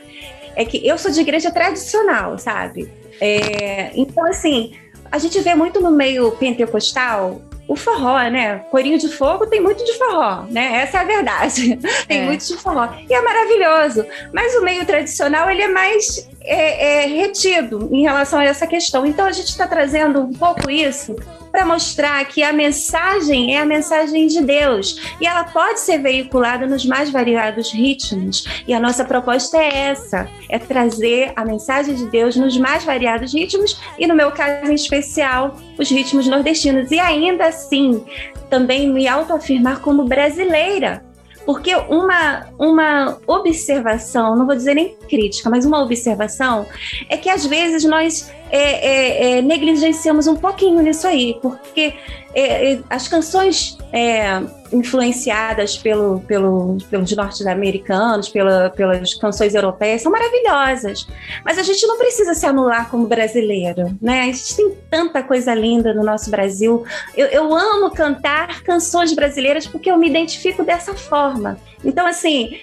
é que eu sou de igreja tradicional, sabe? É, então assim, a gente vê muito no meio pentecostal o forró, né? Corinho de Fogo tem muito de forró, né? Essa é a verdade. [laughs] tem É. muito de forró. E é maravilhoso. Mas o meio tradicional, ele é mais é, é, retido em relação a essa questão. Então, a gente está trazendo um pouco isso para mostrar que a mensagem é a mensagem de Deus e ela pode ser veiculada nos mais variados ritmos. E a nossa proposta é essa: é trazer a mensagem de Deus nos mais variados ritmos e, no meu caso em especial, os ritmos nordestinos. E ainda assim, também me autoafirmar como brasileira. Porque uma, uma observação, não vou dizer nem crítica, mas uma observação é que às vezes nós é, é, é, negligenciamos um pouquinho nisso aí, porque é, é, as canções é, influenciadas pelo, pelo, pelos norte-americanos, pela, pelas canções europeias, são maravilhosas. Mas a gente não precisa se anular como brasileiro, né? A gente tem tanta coisa linda no nosso Brasil. Eu, eu amo cantar canções brasileiras porque eu me identifico dessa forma. Então, assim,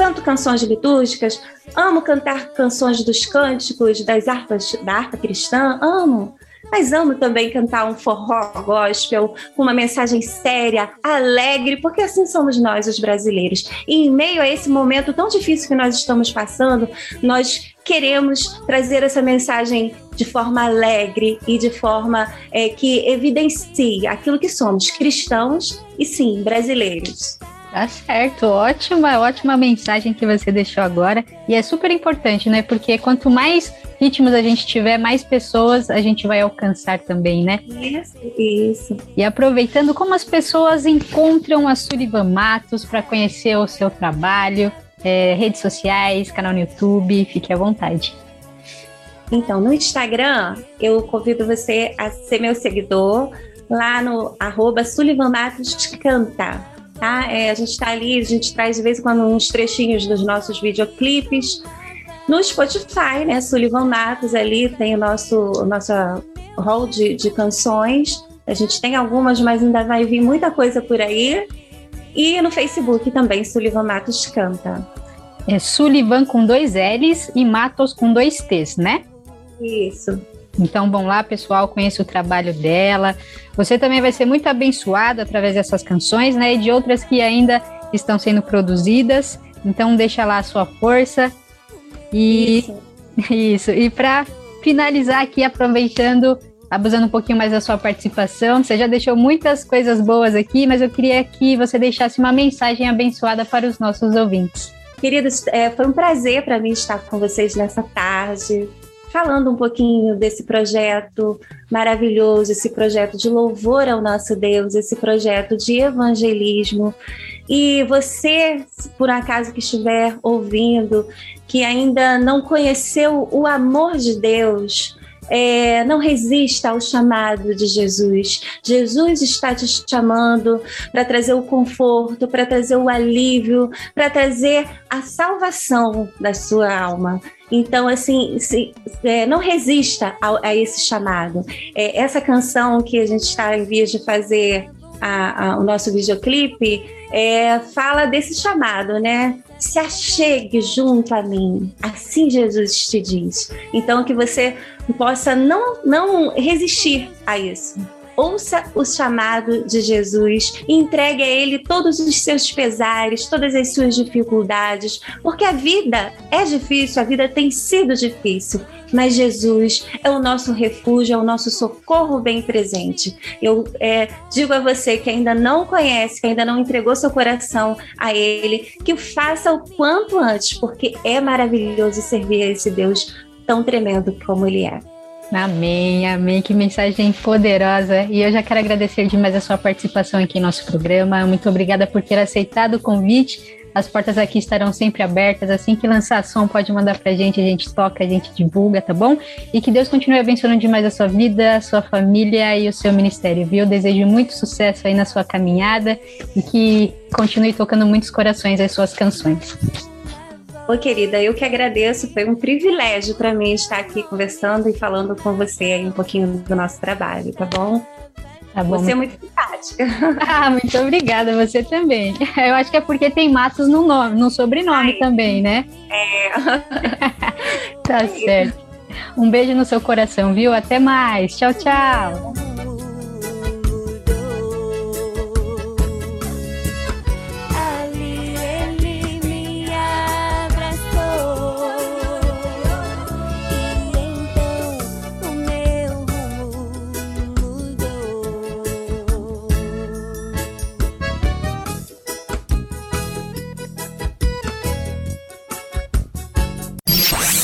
canto canções litúrgicas, amo cantar canções dos cânticos, das harpas, da harpa cristã, amo. Mas amo também cantar um forró gospel com uma mensagem séria, alegre, porque assim somos nós, os brasileiros. E em meio a esse momento tão difícil que nós estamos passando, nós queremos trazer essa mensagem de forma alegre e de forma é, que evidencie aquilo que somos, cristãos e sim, brasileiros. Tá certo, ótima, ótima mensagem que você deixou agora. E é super importante, né? Porque quanto mais ritmos a gente tiver, mais pessoas a gente vai alcançar também, né? Isso, isso. E aproveitando, como as pessoas encontram a Sullivan Matos para conhecer o seu trabalho, é, redes sociais, canal no YouTube, fique à vontade. Então, no Instagram, eu convido você a ser meu seguidor lá no arroba Sullivan Matos Canta. Tá? É, a gente está ali, a gente traz de vez em quando uns trechinhos dos nossos videoclipes. No Spotify, né? Sullivan Matos ali tem o nosso, o nosso hall de, de canções. A gente tem algumas, mas ainda vai vir muita coisa por aí. E no Facebook também, Sullivan Matos Canta. É Sullivan com dois L's e Matos com dois T's, né? Isso. Então, vão lá, pessoal, conheça o trabalho dela. Você também vai ser muito abençoado através dessas canções, né? E de outras que ainda estão sendo produzidas. Então, deixa lá a sua força. E isso. isso. E para finalizar aqui, aproveitando, abusando um pouquinho mais da sua participação, você já deixou muitas coisas boas aqui, mas eu queria que você deixasse uma mensagem abençoada para os nossos ouvintes. Queridos, é, foi um prazer para mim estar com vocês nessa tarde, falando um pouquinho desse projeto maravilhoso, esse projeto de louvor ao nosso Deus, esse projeto de evangelismo. E você, por acaso que estiver ouvindo, que ainda não conheceu o amor de Deus, é, não resista ao chamado de Jesus. Jesus está te chamando para trazer o conforto, para trazer o alívio, para trazer a salvação da sua alma. Então, assim, se, é, não resista a, a esse chamado. É, essa canção que a gente está em vias de fazer a- a- o nosso videoclipe é, fala desse chamado, né? Se achegue junto a mim, assim Jesus te diz. Então, que você possa não, não resistir a isso. Ouça o chamado de Jesus entregue a Ele todos os seus pesares, todas as suas dificuldades, porque a vida é difícil, a vida tem sido difícil, mas Jesus é o nosso refúgio, é o nosso socorro bem presente. Eu é, digo a você que ainda não conhece, que ainda não entregou seu coração a Ele, que o faça o quanto antes, porque é maravilhoso servir a esse Deus tão tremendo como Ele é. Amém, amém. Que mensagem poderosa. E eu já quero agradecer demais a sua participação aqui em nosso programa. Muito obrigada por ter aceitado o convite. As portas aqui estarão sempre abertas. Assim que lançar som, pode mandar pra gente, a gente toca, a gente divulga, tá bom? E que Deus continue abençoando demais a sua vida, a sua família e o seu ministério, viu? Desejo muito sucesso aí na sua caminhada e que continue tocando muitos corações as suas canções. Ô, querida, eu que agradeço. Foi um privilégio para mim estar aqui conversando e falando com você aí um pouquinho do nosso trabalho, tá bom? Tá bom. Você é muito simpática. [laughs] Ah, muito obrigada, você também. [laughs] Eu acho que é porque tem Matos no nome, no sobrenome também, né? É. [laughs] Tá certo. Um beijo no seu coração, viu? Até mais. Tchau, tchau.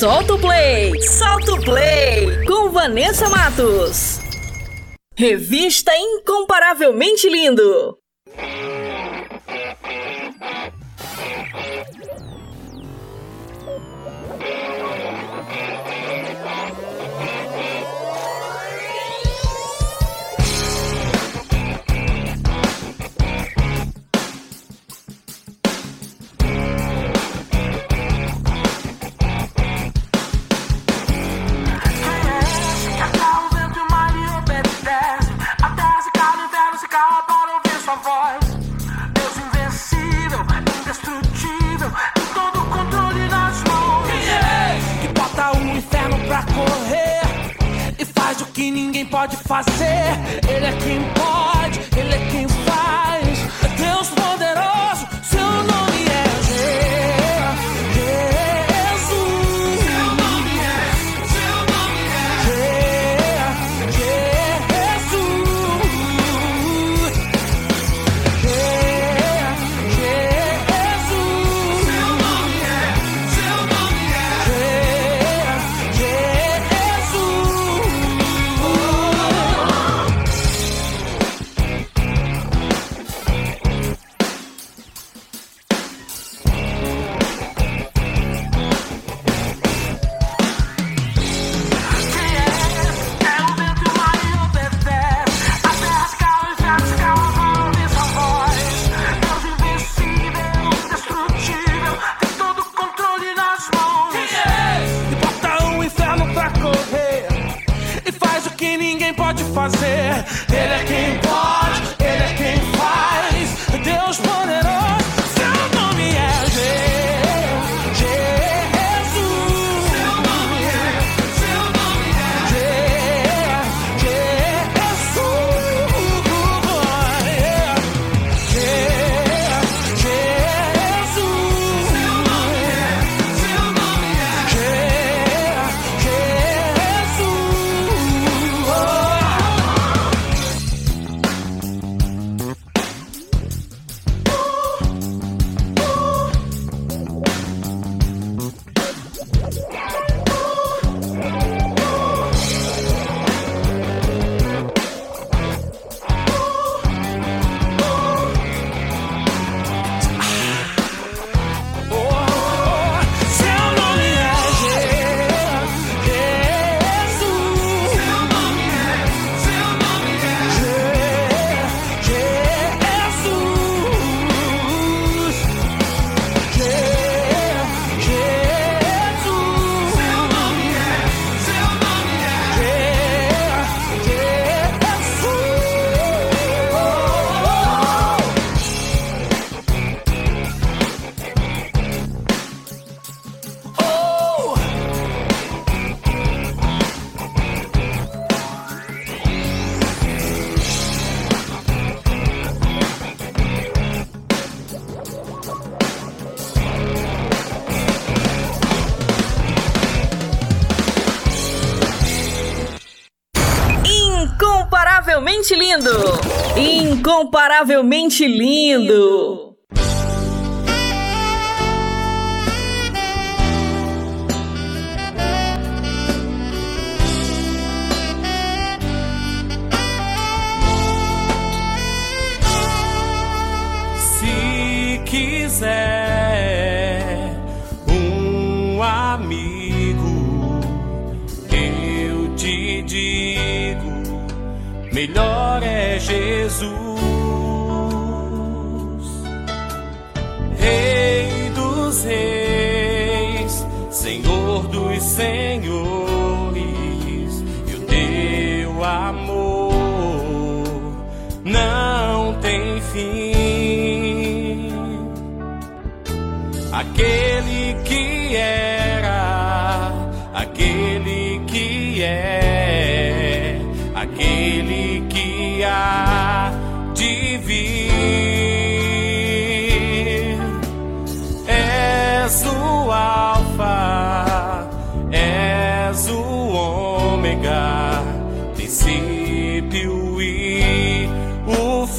Solta o Play! Solta o Play! Com Vanessa Matos. Revista Incomparavelmente Lindo. incomparavelmente lindo. senhores e o teu amor não tem fim. Aquele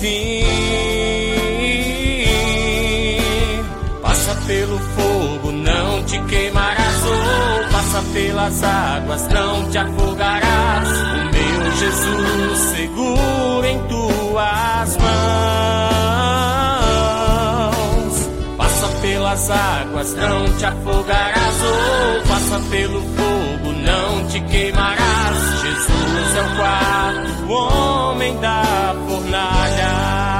fim. Passa pelo fogo, não te queimarás. Ou passa pelas águas, não te afogarás. O meu Jesus, seguro em tuas mãos. Passa pelas águas, não te afogarás. Ou passa pelo fogo te queimarás. Jesus é o quarto homem da fornalha.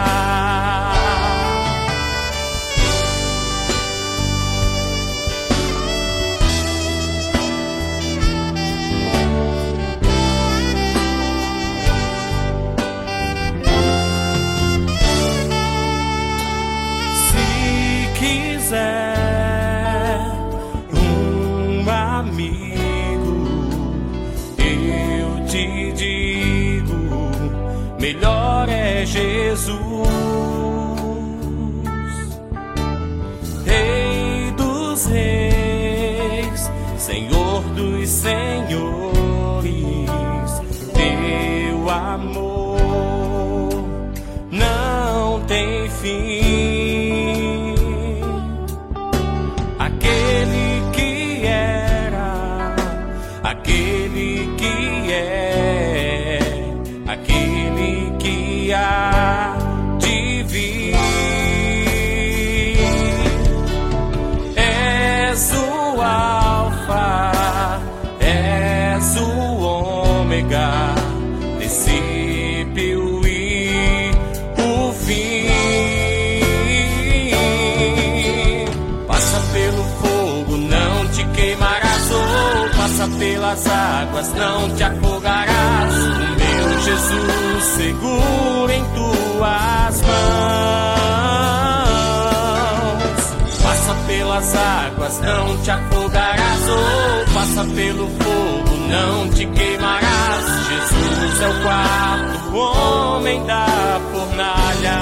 Jesus seguro em tuas mãos. Passa pelas águas, não te afogarás, ou passa pelo fogo, não te queimarás. Jesus é o quarto homem da fornalha.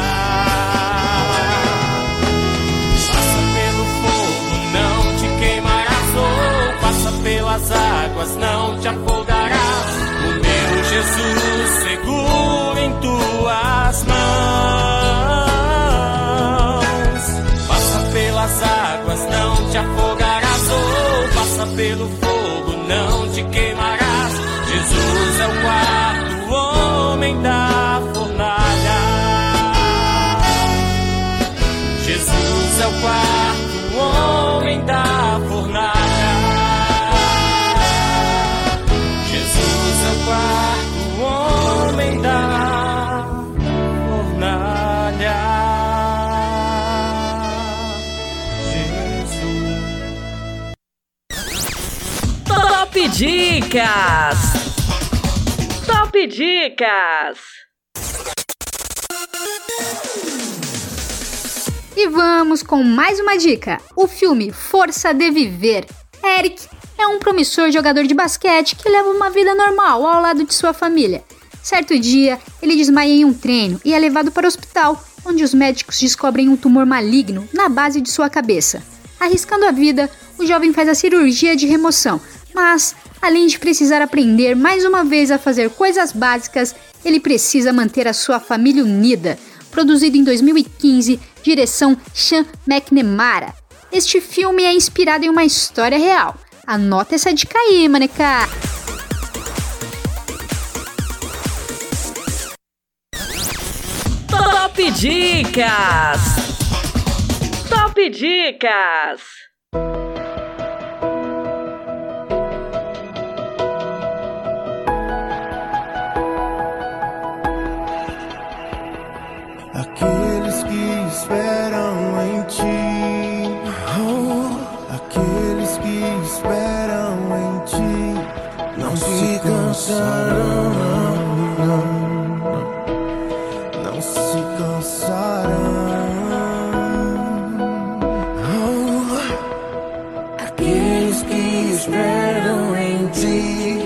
Passa pelo fogo, não te queimarás, ou passa pelas águas, não te afogarás. O meu Jesus seguro em tuas mãos. Passa pelas águas, não te afogarás, ou passa pelo fogo, não te queimarás. Jesus é o quarto homem da Top Dicas! Top Dicas! E vamos com mais uma dica: o filme Força de Viver. Eric é um promissor jogador de basquete que leva uma vida normal ao lado de sua família. Certo dia, ele desmaia em um treino e é levado para o hospital, onde os médicos descobrem um tumor maligno na base de sua cabeça. Arriscando a vida, o jovem faz a cirurgia de remoção, mas, além de precisar aprender mais uma vez a fazer coisas básicas, ele precisa manter a sua família unida. Produzido em 2015, direção Sean McNamara. Este filme é inspirado em uma história real. Anota essa dica aí, maneca! Top Dicas! Top Dicas! Esperam em ti, oh, aqueles que esperam em ti, não se cansarão, não, não, não se cansarão. Oh, aqueles que esperam em ti,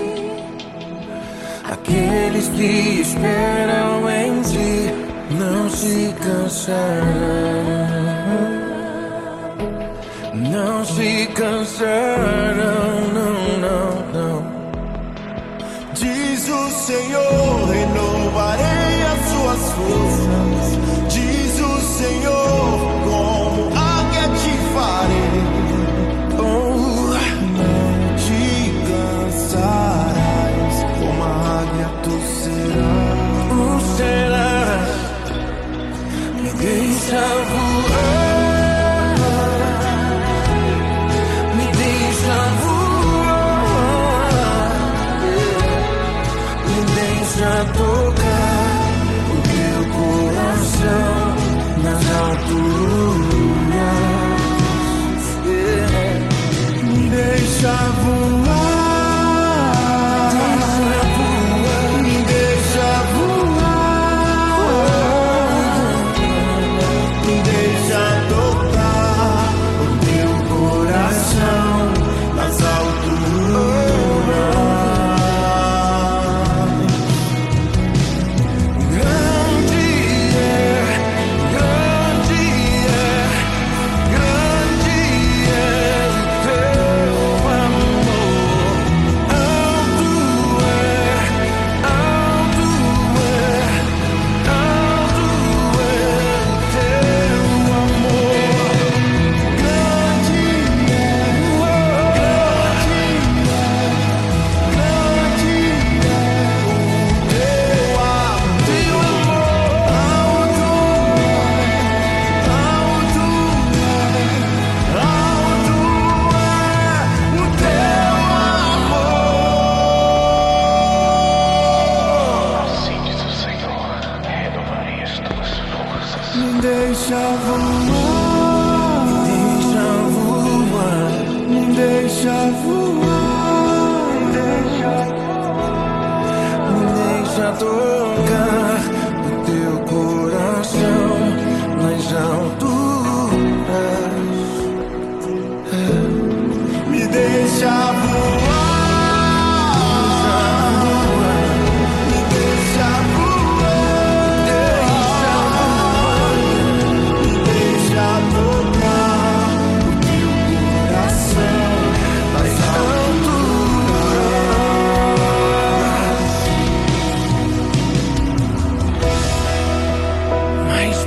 aqueles que esperam não não se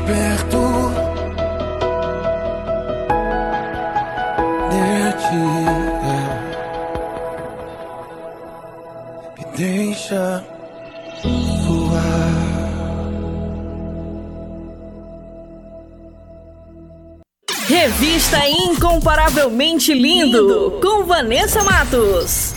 perto de ti. Me deixa voar. Revista Incomparavelmente Lindo, com Vanessa Matos.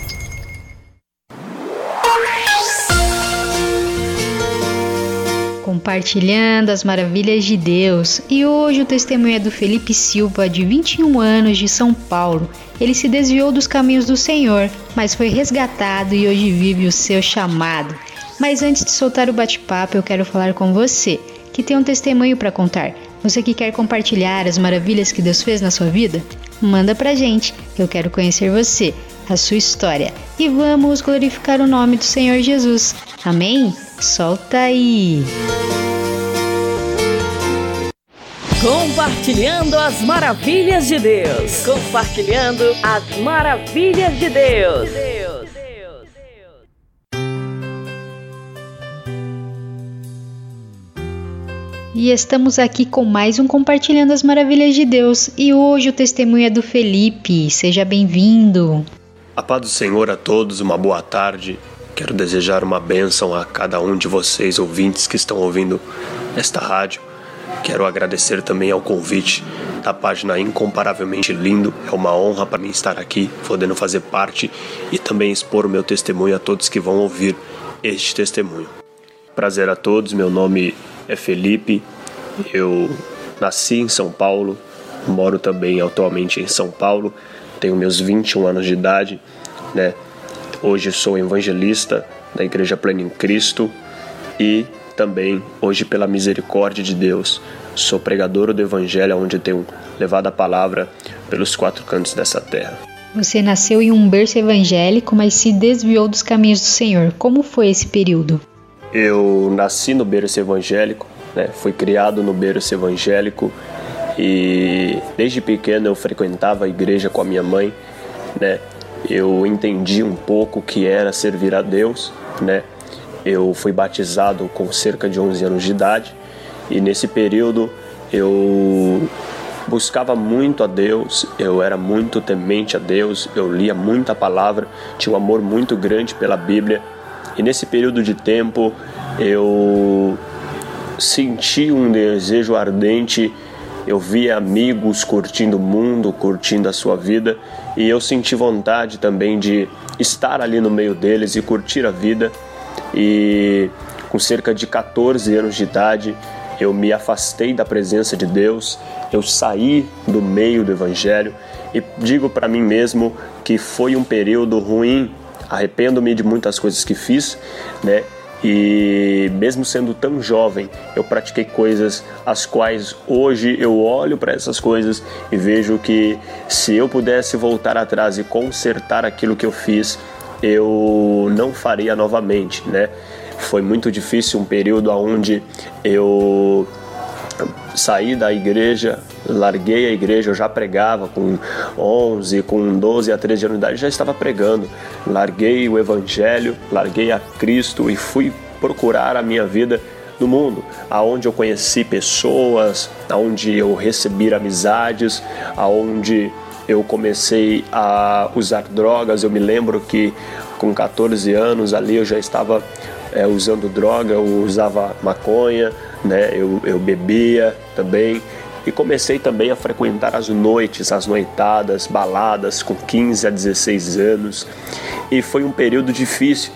Compartilhando as maravilhas de Deus. E hoje o testemunho é do Felipe Silva, de 21 anos, de São Paulo. Ele se desviou dos caminhos do Senhor, mas foi resgatado e hoje vive o seu chamado. Mas antes de soltar o bate-papo, eu quero falar com você, que tem um testemunho para contar. Você que quer compartilhar as maravilhas que Deus fez na sua vida? Manda pra gente, eu quero conhecer você, a sua história. E vamos glorificar o nome do Senhor Jesus. Amém? Solta aí! Compartilhando as maravilhas de Deus. Compartilhando as maravilhas de Deus. E estamos aqui com mais um Compartilhando as Maravilhas de Deus. E hoje o testemunho é do Felipe. Seja bem-vindo. A paz do Senhor a todos, uma boa tarde. Quero desejar uma bênção a cada um de vocês, ouvintes que estão ouvindo esta rádio. Quero agradecer também ao convite da página Incomparavelmente Lindo. É uma honra para mim estar aqui, podendo fazer parte e também expor o meu testemunho a todos que vão ouvir este testemunho. Prazer a todos, meu nome é Felipe, eu nasci em São Paulo, moro também atualmente em São Paulo, tenho meus 21 anos de idade, né? Hoje sou evangelista da Igreja Plena em Cristo e também, hoje, pela misericórdia de Deus, sou pregador do Evangelho, onde tenho levado a palavra pelos quatro cantos dessa terra. Você nasceu em um berço evangélico, mas se desviou dos caminhos do Senhor. Como foi esse período? Eu nasci no berço evangélico, né? fui criado no berço evangélico e desde pequeno eu frequentava a igreja com a minha mãe, né? Eu entendi um pouco o que era servir a Deus, né? Eu fui batizado com cerca de 11 anos de idade e nesse período eu buscava muito a Deus, eu era muito temente a Deus, eu lia muita palavra, tinha um amor muito grande pela Bíblia. E nesse período de tempo eu senti um desejo ardente, eu via amigos curtindo o mundo, curtindo a sua vida, e eu senti vontade também de estar ali no meio deles e curtir a vida. E com cerca de 14 anos de idade, eu me afastei da presença de Deus, eu saí do meio do evangelho e digo para mim mesmo que foi um período ruim. Arrependo-me de muitas coisas que fiz, né? E mesmo sendo tão jovem, eu pratiquei coisas as quais hoje eu olho para essas coisas e vejo que se eu pudesse voltar atrás e consertar aquilo que eu fiz, eu não faria novamente, né? Foi muito difícil um período onde eu saí da igreja, larguei a igreja, eu já pregava com 11, com 12 a 13 anos de idade, já estava pregando. Larguei o evangelho, larguei a Cristo e fui procurar a minha vida no mundo, aonde eu conheci pessoas, aonde eu recebi amizades, aonde eu comecei a usar drogas. Eu me lembro que com 14 anos ali eu já estava é, usando droga, eu usava maconha, né? Eu, eu bebia também e comecei também a frequentar as noites, as noitadas, baladas com 15 a 16 anos. E foi um período difícil,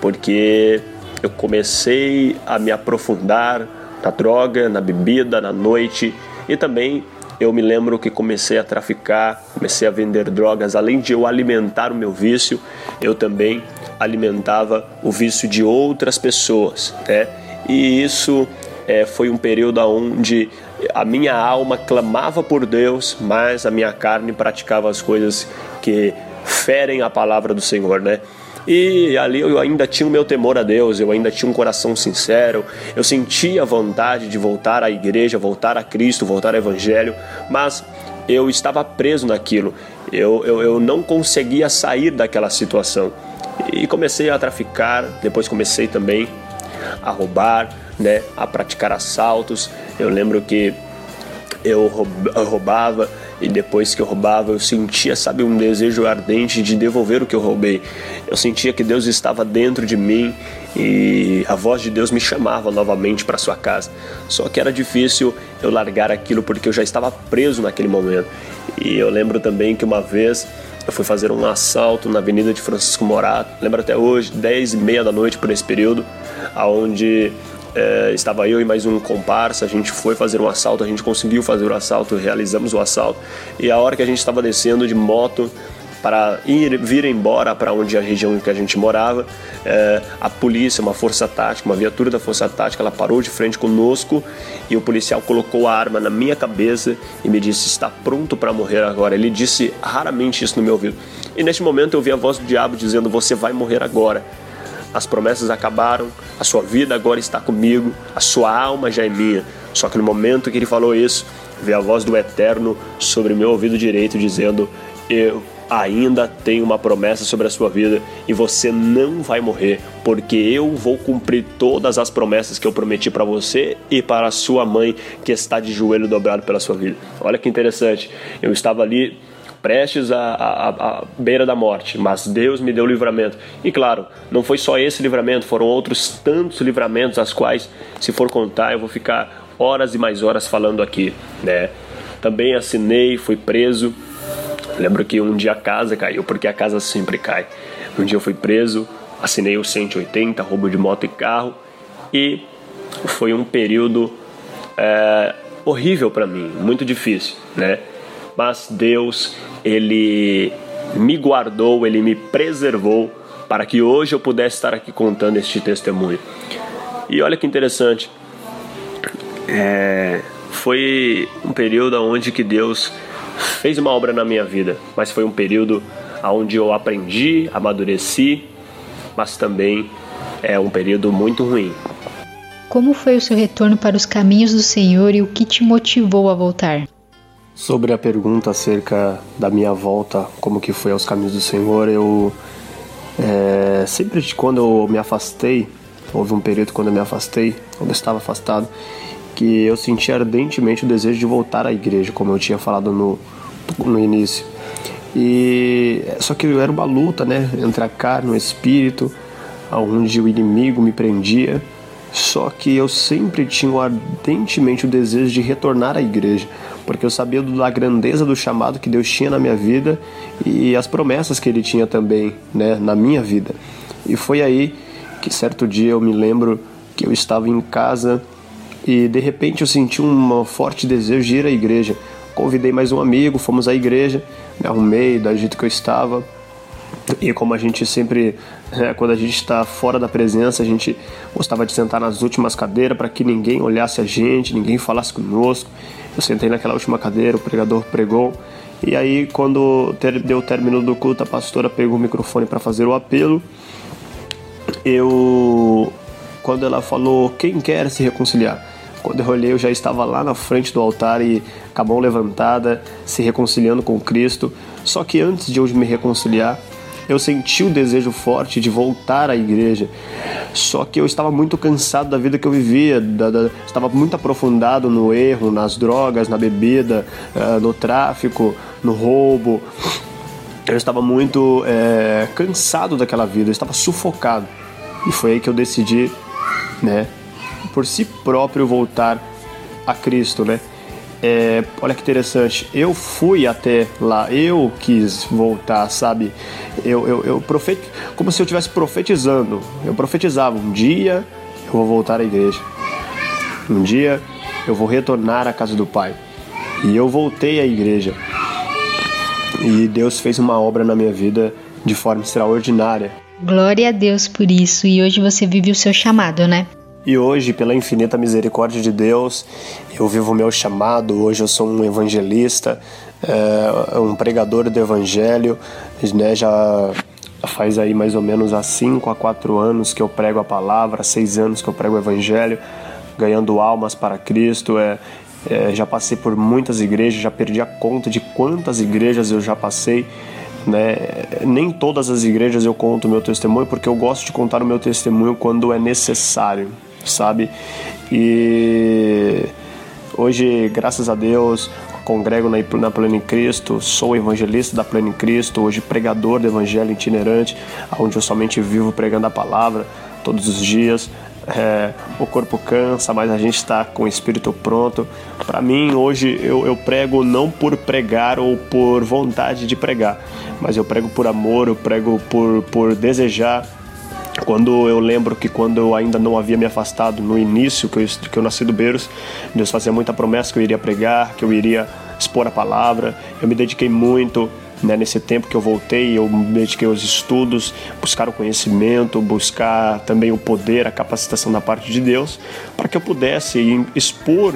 porque eu comecei a me aprofundar na droga, na bebida, na noite e também eu me lembro que comecei a traficar, comecei a vender drogas. Além de eu alimentar o meu vício, eu também alimentava o vício de outras pessoas, né? E isso é, foi um período onde a minha alma clamava por Deus, mas a minha carne praticava as coisas que ferem a palavra do Senhor, né? E ali eu ainda tinha o meu temor a Deus, eu ainda tinha um coração sincero, eu sentia vontade de voltar à igreja, voltar a Cristo, voltar ao Evangelho, mas eu estava preso naquilo, eu, eu, eu não conseguia sair daquela situação. E comecei a traficar, depois comecei também a roubar, né, a praticar assaltos. Eu lembro que eu roubava e depois que eu roubava eu sentia, sabe, um desejo ardente de devolver o que eu roubei. Eu sentia que Deus estava dentro de mim e a voz de Deus me chamava novamente para sua casa. Só que era difícil eu largar aquilo porque eu já estava preso naquele momento. E eu lembro também que uma vez eu fui fazer um assalto na Avenida de Francisco Morato, lembro até hoje, 10 e meia da noite por esse período, aonde é, estava eu e mais um comparsa, a gente foi fazer um assalto, a gente conseguiu fazer o assalto, realizamos o assalto. E a hora que a gente estava descendo de moto para ir vir embora para onde a região que a gente morava, é, a polícia, uma força tática, uma viatura da força tática, ela parou de frente conosco e o policial colocou a arma na minha cabeça e me disse: "Está pronto para morrer agora". Ele disse raramente isso no meu ouvido. E neste momento eu vi a voz do diabo dizendo: "Você vai morrer agora" as promessas acabaram, a sua vida agora está comigo, a sua alma já é minha. Só que no momento que ele falou isso, veio a voz do Eterno sobre meu ouvido direito dizendo: Eu ainda tenho uma promessa sobre a sua vida e você não vai morrer, porque eu vou cumprir todas as promessas que eu prometi para você e para a sua mãe que está de joelho dobrado pela sua vida. Olha que interessante. Eu estava ali prestes à, à, à, beira da morte, mas Deus me deu livramento. E claro, não foi só esse livramento, foram outros tantos livramentos, as quais, se for contar, eu vou ficar horas e mais horas falando aqui, né? Também assinei, fui preso. Lembro que um dia a casa caiu, porque a casa sempre cai. Um dia eu fui preso, assinei o 180, roubo de moto e carro, e foi um período é, horrível para mim, muito difícil, né? Mas Deus ele me guardou, ele me preservou para que hoje eu pudesse estar aqui contando este testemunho. E olha que interessante, é, foi um período onde que Deus fez uma obra na minha vida, mas foi um período onde eu aprendi, amadureci, mas também é um período muito ruim. Como foi o seu retorno para os caminhos do Senhor e o que te motivou a voltar? Sobre a pergunta acerca da minha volta, como que foi aos caminhos do Senhor, eu é, sempre quando eu me afastei, houve um período quando eu me afastei, quando eu estava afastado, que eu senti ardentemente o desejo de voltar à igreja, como eu tinha falado no, no início. E só que era uma luta, né, entre a carne e o espírito, onde o inimigo me prendia. Só que eu sempre tinha ardentemente o desejo de retornar à igreja, porque eu sabia da grandeza do chamado que Deus tinha na minha vida e as promessas que Ele tinha também, né, na minha vida. E foi aí que certo dia eu me lembro que eu estava em casa e de repente eu senti um forte desejo de ir à igreja. Convidei mais um amigo, fomos à igreja, me arrumei da jeito que eu estava. E como a gente sempre, né, quando a gente está fora da presença, a gente gostava de sentar nas últimas cadeiras para que ninguém olhasse a gente, ninguém falasse conosco. Eu sentei naquela última cadeira, o pregador pregou. E aí, quando deu o término do culto, a pastora pegou o microfone para fazer o apelo. Eu, quando ela falou, quem quer se reconciliar? Quando eu olhei, eu já estava lá na frente do altar e com a mão levantada, se reconciliando com Cristo. Só que antes de eu me reconciliar, eu senti o desejo forte de voltar à igreja. Só que eu estava muito cansado da vida que eu vivia, da, da, estava muito aprofundado no erro, nas drogas, na bebida, uh, no tráfico, no roubo. Eu estava muito é, cansado daquela vida, eu estava sufocado. E foi aí que eu decidi, né, por si próprio voltar a Cristo, né? É, olha que interessante, eu fui até lá, eu quis voltar, sabe? Eu, eu, eu profet... como se eu estivesse profetizando. Eu profetizava, um dia eu vou voltar à igreja. Um dia eu vou retornar à casa do Pai. E eu voltei à igreja. E Deus fez uma obra na minha vida de forma extraordinária. Glória a Deus por isso. E hoje você vive o seu chamado, né? E hoje, pela infinita misericórdia de Deus, eu vivo o meu chamado. Hoje eu sou um evangelista, é, um pregador do evangelho. Né? Já faz aí mais ou menos há 5 a 4 anos que eu prego a palavra, 6 anos que eu prego o evangelho, ganhando almas para Cristo. É, é, já passei por muitas igrejas, já perdi a conta de quantas igrejas eu já passei. Né? Nem todas as igrejas eu conto o meu testemunho, porque eu gosto de contar o meu testemunho quando é necessário, sabe? E hoje, graças a Deus, congrego na, na Pleno em Cristo, sou evangelista da Pleno em Cristo, hoje pregador do Evangelho itinerante, onde eu somente vivo pregando a palavra todos os dias. É, o corpo cansa, mas a gente está com o espírito pronto. Para mim, hoje eu, eu prego não por pregar ou por vontade de pregar, mas eu prego por amor, eu prego por, por desejar quando eu lembro que quando eu ainda não havia me afastado no início que eu, que eu nasci do Beiros, Deus fazia muita promessa que eu iria pregar, que eu iria expor a palavra. Eu me dediquei muito né, nesse tempo que eu voltei, eu me dediquei aos estudos, buscar o conhecimento, buscar também o poder, a capacitação da parte de Deus, para que eu pudesse expor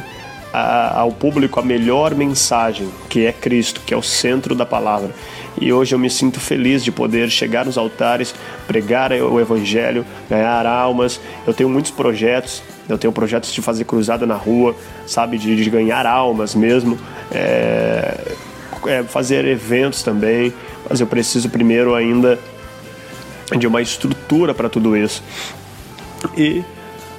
a, ao público a melhor mensagem, que é Cristo, que é o centro da palavra. E hoje eu me sinto feliz de poder chegar nos altares, pregar o Evangelho, ganhar almas. Eu tenho muitos projetos, eu tenho projetos de fazer cruzada na rua, sabe, de, de ganhar almas mesmo, é, é, fazer eventos também, mas eu preciso primeiro ainda de uma estrutura para tudo isso. E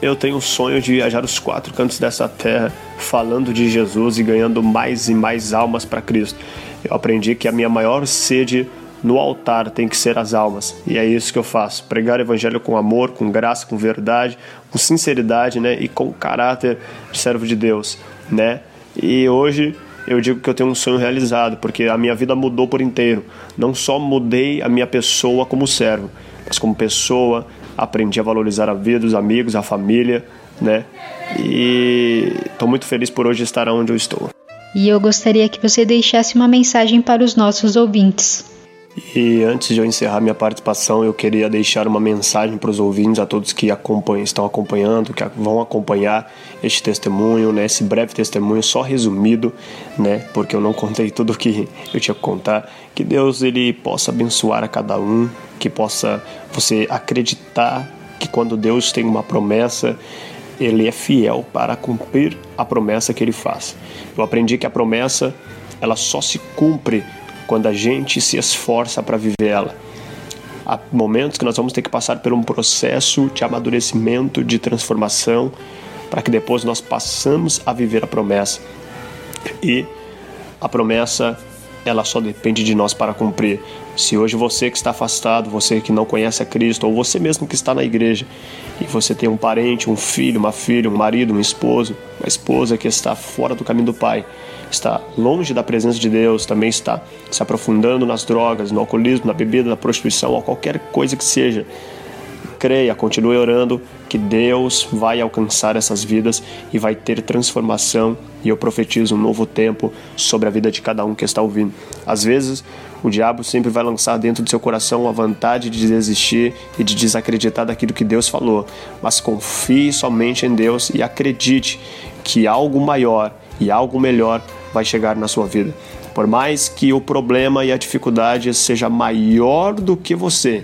eu tenho o sonho de viajar os quatro cantos dessa terra falando de Jesus e ganhando mais e mais almas para Cristo. Eu aprendi que a minha maior sede no altar tem que ser as almas. E é isso que eu faço: pregar o evangelho com amor, com graça, com verdade, com sinceridade, né? E com caráter de servo de Deus, né? E hoje eu digo que eu tenho um sonho realizado, porque a minha vida mudou por inteiro. Não só mudei a minha pessoa como servo, mas como pessoa, aprendi a valorizar a vida, os amigos, a família, né? E estou muito feliz por hoje estar onde eu estou. E eu gostaria que você deixasse uma mensagem para os nossos ouvintes. E antes de eu encerrar minha participação, eu queria deixar uma mensagem para os ouvintes, a todos que acompanham, estão acompanhando, que vão acompanhar este testemunho, né, esse breve testemunho só resumido, né, porque eu não contei tudo o que eu tinha que contar. Que Deus ele possa abençoar a cada um, que possa você acreditar que quando Deus tem uma promessa, ele é fiel para cumprir a promessa que ele faz. Eu aprendi que a promessa ela só se cumpre quando a gente se esforça para viver ela. Há momentos que nós vamos ter que passar por um processo de amadurecimento, de transformação, para que depois nós passamos a viver a promessa. E a promessa ela só depende de nós para cumprir. Se hoje você que está afastado, você que não conhece a Cristo, ou você mesmo que está na igreja, e você tem um parente, um filho, uma filha, um marido, um esposo, uma esposa que está fora do caminho do Pai, está longe da presença de Deus, também está se aprofundando nas drogas, no alcoolismo, na bebida, na prostituição, ou qualquer coisa que seja, creia, continue orando que Deus vai alcançar essas vidas e vai ter transformação. E eu profetizo um novo tempo sobre a vida de cada um que está ouvindo. Às vezes, o diabo sempre vai lançar dentro do seu coração a vontade de desistir e de desacreditar daquilo que Deus falou. Mas confie somente em Deus e acredite que algo maior e algo melhor vai chegar na sua vida. Por mais que o problema e a dificuldade seja maior do que você,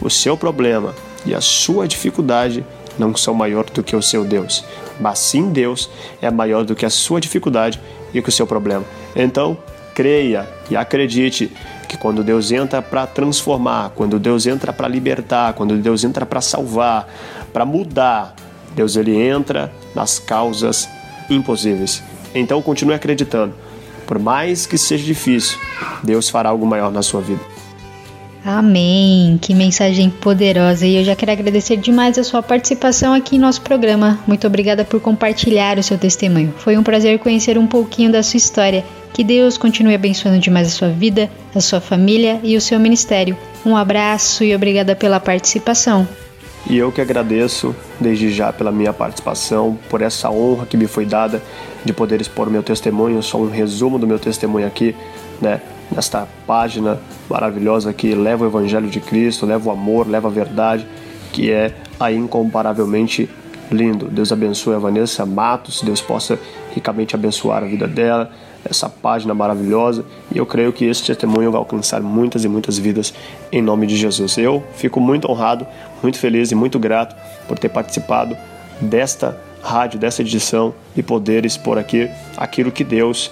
o seu problema e a sua dificuldade não são maior do que o seu Deus. Mas sim Deus é maior do que a sua dificuldade e que o seu problema. Então, creia e acredite que quando Deus entra para transformar, quando Deus entra para libertar, quando Deus entra para salvar, para mudar, Deus ele entra nas causas impossíveis. Então continue acreditando. Por mais que seja difícil, Deus fará algo maior na sua vida. Amém! Que mensagem poderosa! E eu já quero agradecer demais a sua participação aqui em nosso programa. Muito obrigada por compartilhar o seu testemunho. Foi um prazer conhecer um pouquinho da sua história. Que Deus continue abençoando demais a sua vida, a sua família e o seu ministério. Um abraço e obrigada pela participação. E eu que agradeço desde já pela minha participação, por essa honra que me foi dada de poder expor meu testemunho, só um resumo do meu testemunho aqui, né? Nesta página maravilhosa que leva o Evangelho de Cristo, leva o amor, leva a verdade, que é a incomparavelmente lindo. Deus abençoe a Vanessa Matos, Deus possa ricamente abençoar a vida dela, essa página maravilhosa. E eu creio que esse testemunho vai alcançar muitas e muitas vidas em nome de Jesus. Eu fico muito honrado, muito feliz e muito grato por ter participado desta rádio, dessa edição e poder expor aqui aquilo que Deus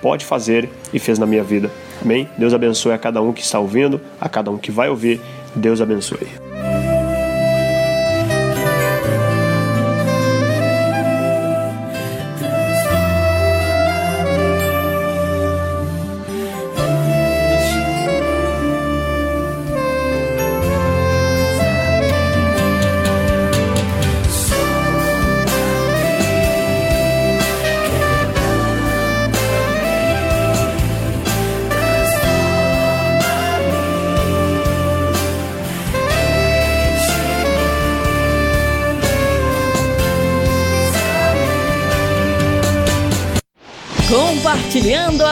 pode fazer e fez na minha vida. Amém? Deus abençoe a cada um que está ouvindo, a cada um que vai ouvir. Deus abençoe.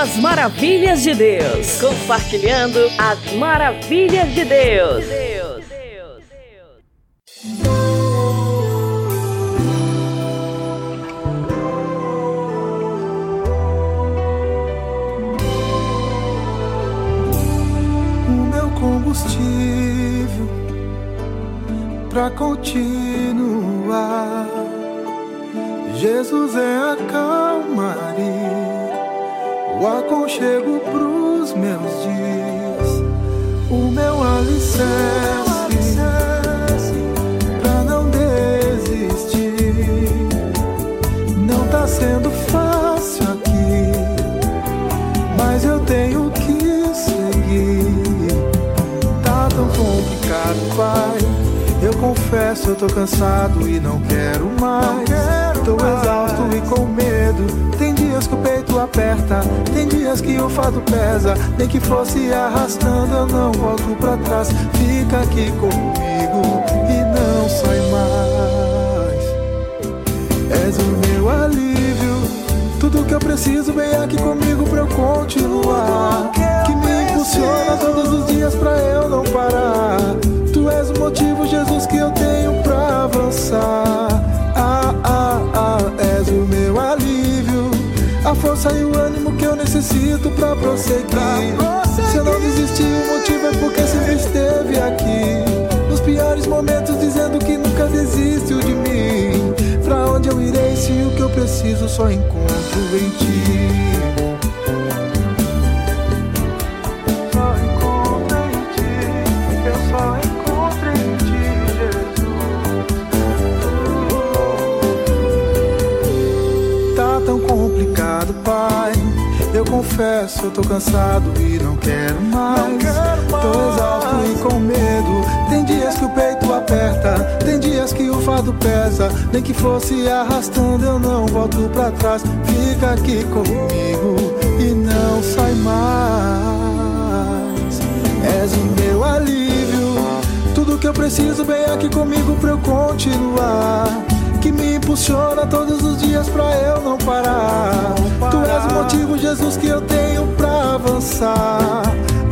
As maravilhas de Deus. Compartilhando as maravilhas de Deus. o meu combustível pra continuar. Jesus é a calmaria, o aconchego pros meus dias, o meu alicerce pra não desistir. Não tá sendo fácil aqui, mas eu tenho que seguir. Tá tão complicado, pai. Eu confesso, eu tô cansado e não quero mais. tô exausto e com medo. Dias que o peito aperta, tem dias que o fardo pesa. Nem que fosse arrastando, eu não volto pra trás. Fica aqui comigo e não sai mais. És o meu alívio. Tudo que eu preciso vem aqui comigo pra eu continuar. Que me impulsiona todos os dias pra eu não parar. Tu és o motivo, Jesus, que eu tenho pra avançar. Ah, ah, ah, és. A força e o ânimo que eu necessito pra prosseguir. Se eu não desisti, o motivo é porque sempre esteve aqui. Nos piores momentos, dizendo que nunca desistiu de mim. Pra onde eu irei se o que eu preciso só encontro em ti? Complicado, pai. Eu confesso, eu tô cansado e não quero mais. Tô exausto e com medo. Tem dias que o peito aperta, tem dias que o fardo pesa. Nem que fosse arrastando, eu não volto pra trás. Fica aqui comigo e não sai mais. És o meu alívio. Tudo que eu preciso vem aqui comigo pra eu continuar. Que me impulsiona todos os dias pra eu não parar. Tu és o motivo, Jesus, que eu tenho pra avançar.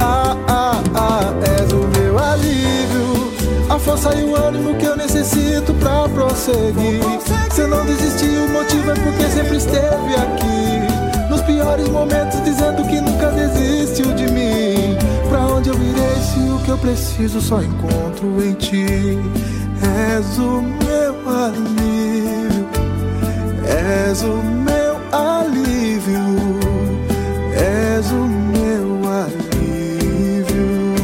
Ah, ah, ah, és o meu alívio. A força e o ânimo que eu necessito pra prosseguir. Se eu não desistir, o motivo é porque sempre esteve aqui. Nos piores momentos, dizendo que nunca desistiu de mim. Pra onde eu irei se o que eu preciso só encontro em ti? És o meu alívio, és o meu alívio, és o meu alívio,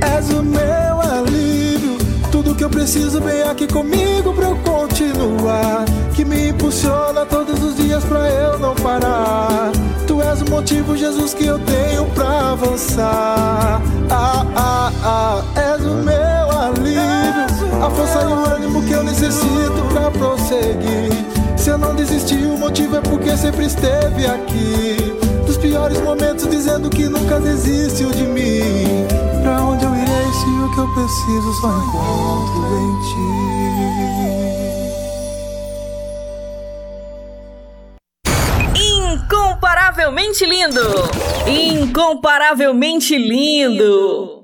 és o meu alívio. Tudo que eu preciso vem aqui comigo pra eu continuar. Que me impulsiona todos os dias pra eu não parar. Tu és o motivo, Jesus, que eu tenho pra avançar. Ah, ah, força e o ânimo que eu necessito pra prosseguir. Se eu não desistir, o motivo é porque sempre esteve aqui. Dos piores momentos, dizendo que nunca desistiu de mim. Pra onde eu irei se Tudo que eu preciso só encontro em ti. Incomparavelmente lindo! Incomparavelmente lindo!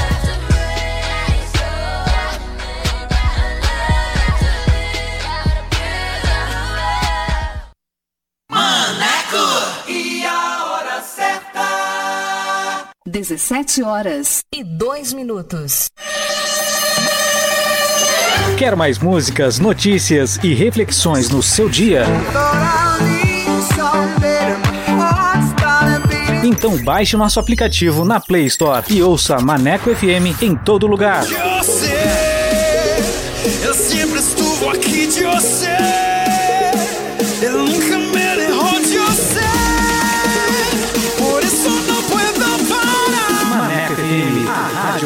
17 horas e 2 minutos. Quer mais músicas, notícias e reflexões no seu dia? Então baixe nosso aplicativo na Play Store e ouça Maneco FM em todo lugar. Eu sei, eu sempre estuvo aqui de você. Eu nunca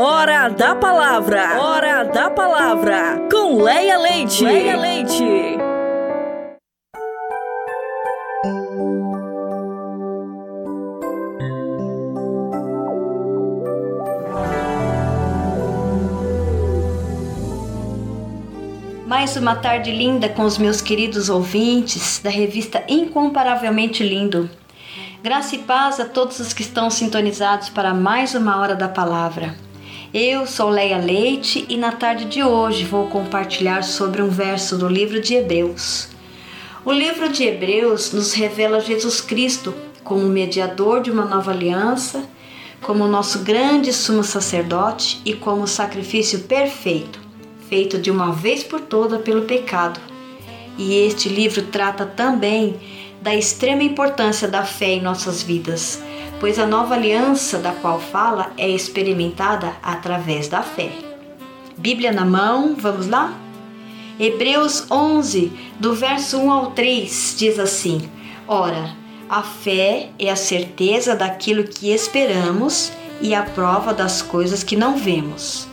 Hora da palavra. Hora da palavra. Com Leia Leite. Leia Leite. Mais uma tarde linda com os meus queridos ouvintes da revista Incomparavelmente Lindo. Graça e paz a todos os que estão sintonizados para mais uma hora da palavra. Eu sou Leia Leite e na tarde de hoje vou compartilhar sobre um verso do livro de Hebreus. O livro de Hebreus nos revela Jesus Cristo como mediador de uma nova aliança, como nosso grande sumo sacerdote e como sacrifício perfeito feito de uma vez por toda pelo pecado. E este livro trata também da extrema importância da fé em nossas vidas, pois a nova aliança da qual fala é experimentada através da fé. Bíblia na mão, vamos lá? Hebreus 11, do verso 1 ao 3, diz assim: Ora, a fé é a certeza daquilo que esperamos e a prova das coisas que não vemos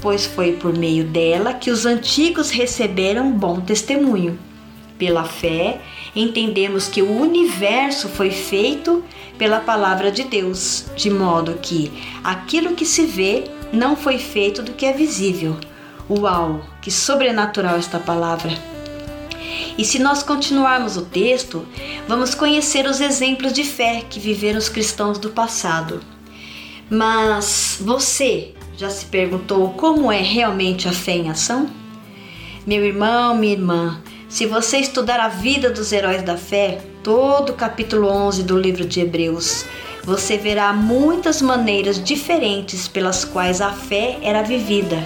pois foi por meio dela que os antigos receberam bom testemunho. Pela fé, entendemos que o universo foi feito pela palavra de Deus, de modo que aquilo que se vê não foi feito do que é visível. Uau, que sobrenatural esta palavra! E se nós continuarmos o texto, vamos conhecer os exemplos de fé que viveram os cristãos do passado. Mas você já se perguntou como é realmente a fé em ação? Meu irmão, minha irmã, se você estudar a vida dos heróis da fé, todo o capítulo 11 do livro de Hebreus, você verá muitas maneiras diferentes pelas quais a fé era vivida.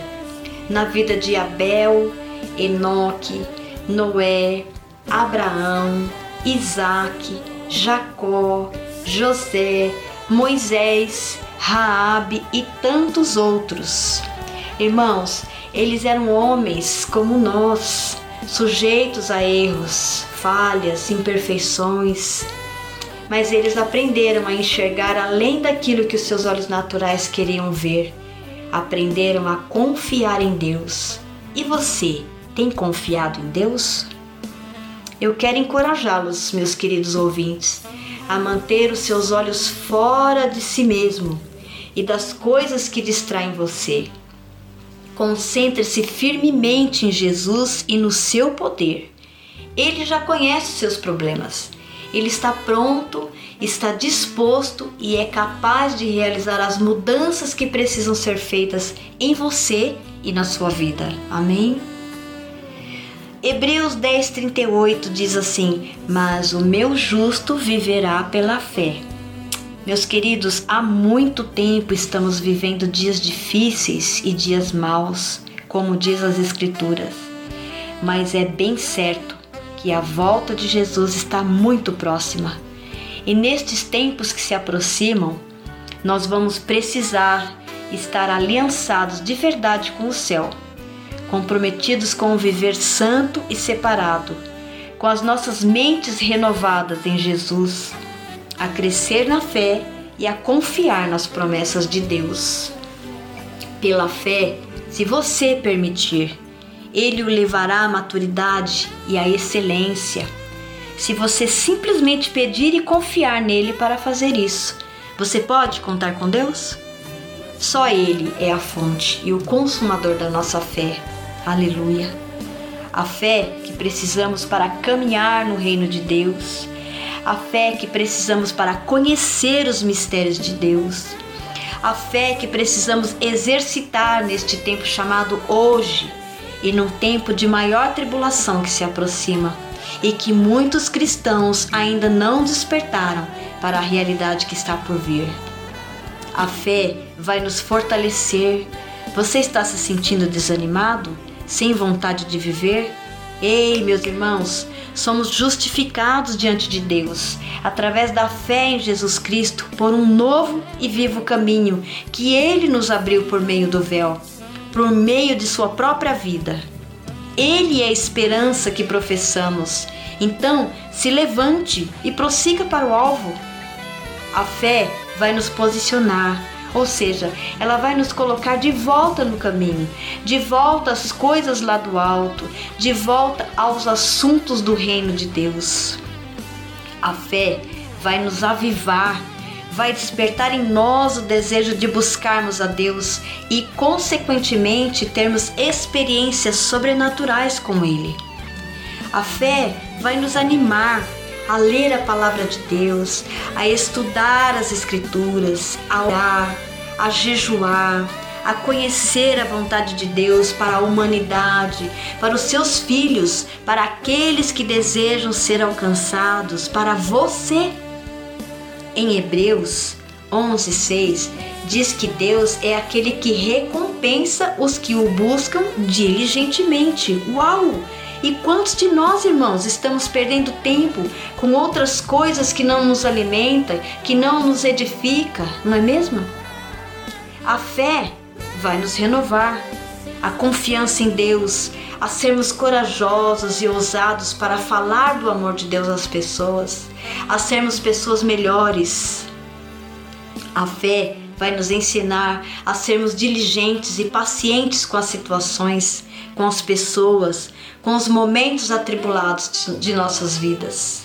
Na vida de Abel, Enoque, Noé, Abraão, Isaac, Jacó, José, Moisés, Raabe e tantos outros. Irmãos, eles eram homens como nós, sujeitos a erros, falhas, imperfeições, mas eles aprenderam a enxergar além daquilo que os seus olhos naturais queriam ver. Aprenderam a confiar em Deus. E você tem confiado em Deus? Eu quero encorajá-los, meus queridos ouvintes, a manter os seus olhos fora de si mesmo e das coisas que distraem você. Concentre-se firmemente em Jesus e no seu poder. Ele já conhece seus problemas. Ele está pronto, está disposto e é capaz de realizar as mudanças que precisam ser feitas em você e na sua vida. Amém? Hebreus 10:38 diz assim: "Mas o meu justo viverá pela fé". Meus queridos, há muito tempo estamos vivendo dias difíceis e dias maus, como diz as escrituras. Mas é bem certo que a volta de Jesus está muito próxima. E nestes tempos que se aproximam, nós vamos precisar estar aliançados de verdade com o céu comprometidos com um viver santo e separado, com as nossas mentes renovadas em Jesus, a crescer na fé e a confiar nas promessas de Deus. Pela fé, se você permitir, Ele o levará à maturidade e à excelência. Se você simplesmente pedir e confiar nele para fazer isso, você pode contar com Deus? Só Ele é a fonte e o consumador da nossa fé. Aleluia. A fé que precisamos para caminhar no reino de Deus. A fé que precisamos para conhecer os mistérios de Deus. A fé que precisamos exercitar neste tempo chamado hoje e num tempo de maior tribulação que se aproxima e que muitos cristãos ainda não despertaram para a realidade que está por vir. A fé vai nos fortalecer. Você está se sentindo desanimado? sem vontade de viver? Ei, meus irmãos, somos justificados diante de Deus através da fé em Jesus Cristo por um novo e vivo caminho que Ele nos abriu por meio do véu, por meio de Sua própria vida. Ele é a esperança que professamos. Então, se levante e prossiga para o alvo. A fé vai nos posicionar ou seja, ela vai nos colocar de volta no caminho, de volta às coisas lá do alto, de volta aos assuntos do reino de Deus. A fé vai nos avivar, vai despertar em nós o desejo de buscarmos a Deus e, consequentemente, termos experiências sobrenaturais com Ele. A fé vai nos animar, a ler a palavra de Deus, a estudar as Escrituras, a orar, a jejuar, a conhecer a vontade de Deus para a humanidade, para os seus filhos, para aqueles que desejam ser alcançados, para você. Em Hebreus 11:6 diz que Deus é aquele que recompensa os que o buscam diligentemente. Uau! E quantos de nós, irmãos, estamos perdendo tempo com outras coisas que não nos alimentam, que não nos edifica, não é mesmo? A fé vai nos renovar, a confiança em Deus, a sermos corajosos e ousados para falar do amor de Deus às pessoas, a sermos pessoas melhores. A fé vai nos ensinar a sermos diligentes e pacientes com as situações, com as pessoas, com os momentos atribulados de nossas vidas.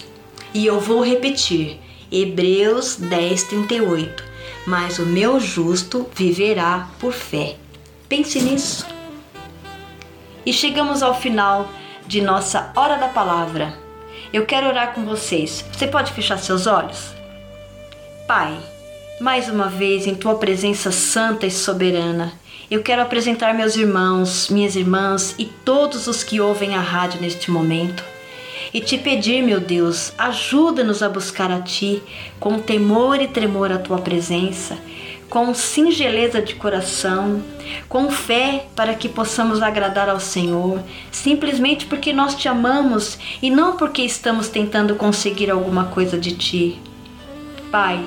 E eu vou repetir, Hebreus 10, 38. Mas o meu justo viverá por fé. Pense nisso. E chegamos ao final de nossa hora da palavra. Eu quero orar com vocês. Você pode fechar seus olhos? Pai, Mais uma vez, em tua presença santa e soberana, eu quero apresentar meus irmãos, minhas irmãs e todos os que ouvem a rádio neste momento. E te pedir, meu Deus, ajuda-nos a buscar a Ti com temor e tremor a Tua presença, com singeleza de coração, com fé para que possamos agradar ao Senhor, simplesmente porque nós te amamos e não porque estamos tentando conseguir alguma coisa de Ti. Pai,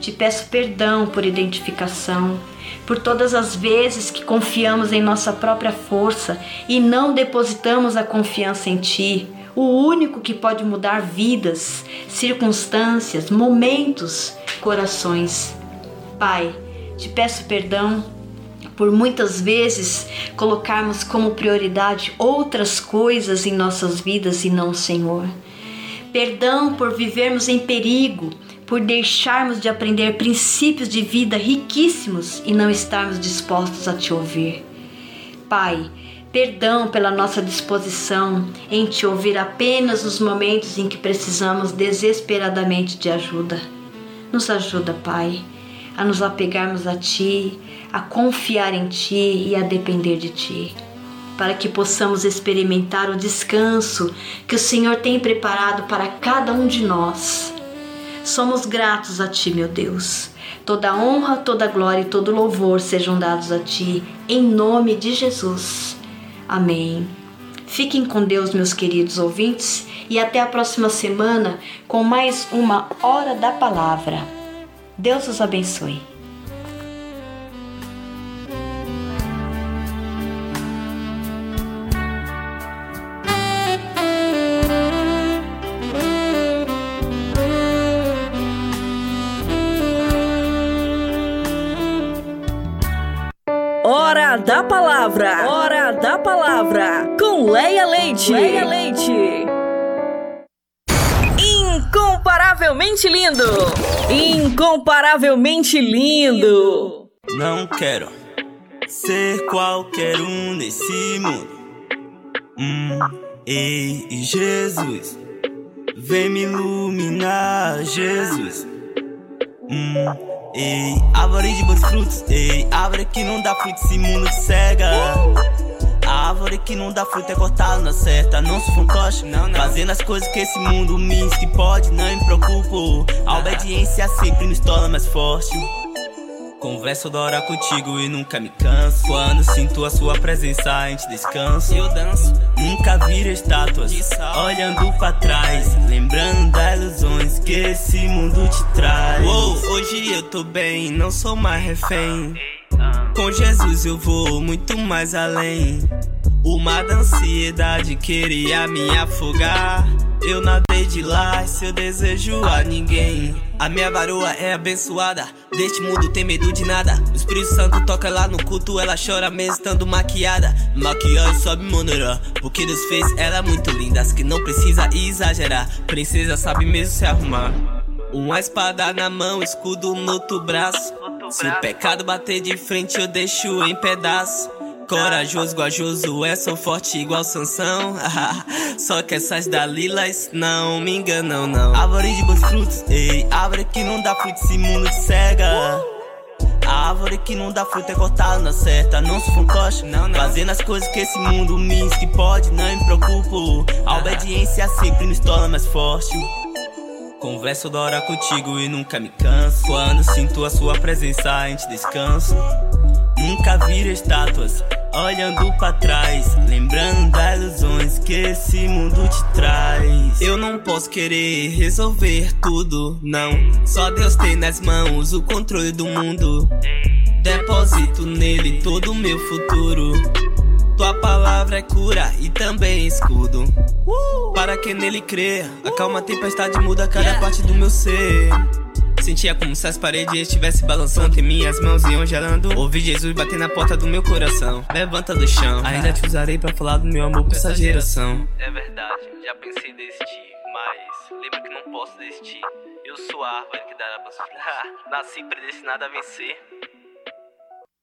te peço perdão por identificação, por todas as vezes que confiamos em nossa própria força e não depositamos a confiança em Ti, o único que pode mudar vidas, circunstâncias, momentos, corações. Pai, te peço perdão por muitas vezes colocarmos como prioridade outras coisas em nossas vidas e não o Senhor. Perdão por vivermos em perigo, por deixarmos de aprender princípios de vida riquíssimos e não estarmos dispostos a te ouvir. Pai, perdão pela nossa disposição em te ouvir apenas nos momentos em que precisamos desesperadamente de ajuda. Nos ajuda, Pai, a nos apegarmos a Ti, a confiar em Ti e a depender de Ti, para que possamos experimentar o descanso que o Senhor tem preparado para cada um de nós. Somos gratos a Ti, meu Deus. Toda honra, toda glória e todo louvor sejam dados a Ti, em nome de Jesus. Amém. Fiquem com Deus, meus queridos ouvintes, e até a próxima semana com mais uma Hora da Palavra. Deus os abençoe. Leia Leite. Leia Leite. Incomparavelmente lindo. Incomparavelmente lindo. Não quero ser qualquer um nesse mundo. Hum, ei, Jesus, vem me iluminar, Jesus. Hum, ei, árvore de bons frutos, ei, árvore que não dá fruto, esse mundo cega. A árvore que não dá fruto é cortada na certa, não sou fantoche. Não, não. Fazendo as coisas que esse mundo me diz que pode, não me preocupo. A obediência sempre nos torna mais forte. Converso da hora contigo e nunca me canso. Quando sinto a sua presença, a gente descanso. Eu danço, nunca vira estátuas. Olhando pra trás, lembrando das ilusões que esse mundo te traz. Uou, hoje eu tô bem, não sou mais refém. Com Jesus eu vou muito mais além. O mar da ansiedade queria me afogar. Eu nadei de lá, seu desejo a ninguém. A minha varoa é abençoada, deste mundo tem medo de nada. O Espírito Santo toca lá no culto, ela chora mesmo estando maquiada. Maquiagem sabe maneira, porque Deus fez ela muito linda. As que não precisa exagerar, princesa sabe mesmo se arrumar. Uma espada na mão, escudo no outro braço. Se o pecado bater de frente, eu deixo em pedaço. Corajoso, guajoso, é sou forte igual Sansão. [laughs] Só que essas dalilas não me enganam, não. Árvore de bons frutos, ei, árvore que não dá fruto, esse mundo te cega. A árvore que não dá fruto é cortada na certa, não sou fantoche. Não, não. Fazendo as coisas que esse mundo me que pode, não me preocupo. A obediência sempre nos torna mais forte. Converso da hora contigo e nunca me canso. Quando sinto a sua presença, a gente descanso. Nunca vira estátuas, olhando pra trás, lembrando das ilusões que esse mundo te traz. Eu não posso querer resolver tudo, não. Só Deus tem nas mãos o controle do mundo. Deposito nele todo o meu futuro. Tua palavra é cura e também escudo. Para quem nele crê, acalma a tempestade, muda cada parte do meu ser. Sentia como se as paredes estivessem balançando em minhas mãos iam gelando. Ouvi Jesus bater na porta do meu coração. Levanta do chão, ainda te usarei pra falar do meu amor por essa geração. É verdade, já pensei em desistir, mas lembra que não posso desistir. Eu sou a árvore que dará bons [laughs] frutos. Nasci predestinado a vencer.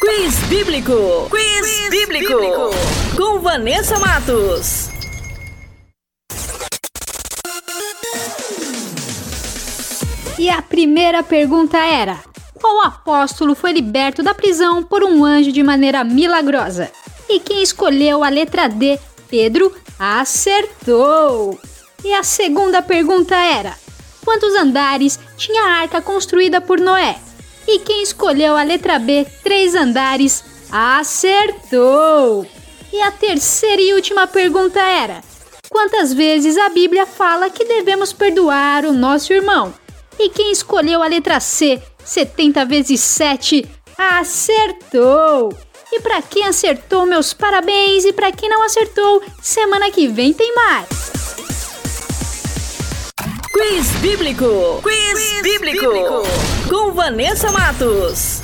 Quiz Bíblico. Quiz, bíblico. Com Vanessa Matos. E a primeira pergunta era: Qual apóstolo foi liberto da prisão por um anjo de maneira milagrosa? E quem escolheu a letra D, Pedro, acertou! E a segunda pergunta era: Quantos andares tinha a arca construída por Noé? E quem escolheu a letra B, três andares, acertou! E a terceira e última pergunta era: Quantas vezes a Bíblia fala que devemos perdoar o nosso irmão? E quem escolheu a letra C, 70 vezes 7, acertou! E para quem acertou, meus parabéns! E para quem não acertou, semana que vem tem mais! Quiz Bíblico. Quiz, bíblico. Com Vanessa Matos.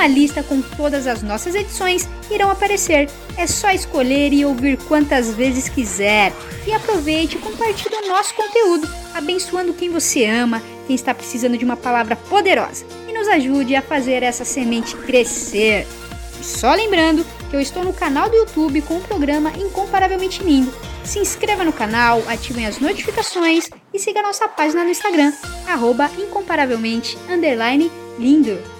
uma lista com todas as nossas edições irão aparecer. É só escolher e ouvir quantas vezes quiser. E aproveite e compartilhe o nosso conteúdo, abençoando quem você ama, quem está precisando de uma palavra poderosa. E nos ajude a fazer essa semente crescer. E só lembrando que eu estou no canal do YouTube com o programa Incomparavelmente Lindo. Se inscreva no canal, ativem as notificações e siga nossa página no Instagram, incomparavelmente lindo.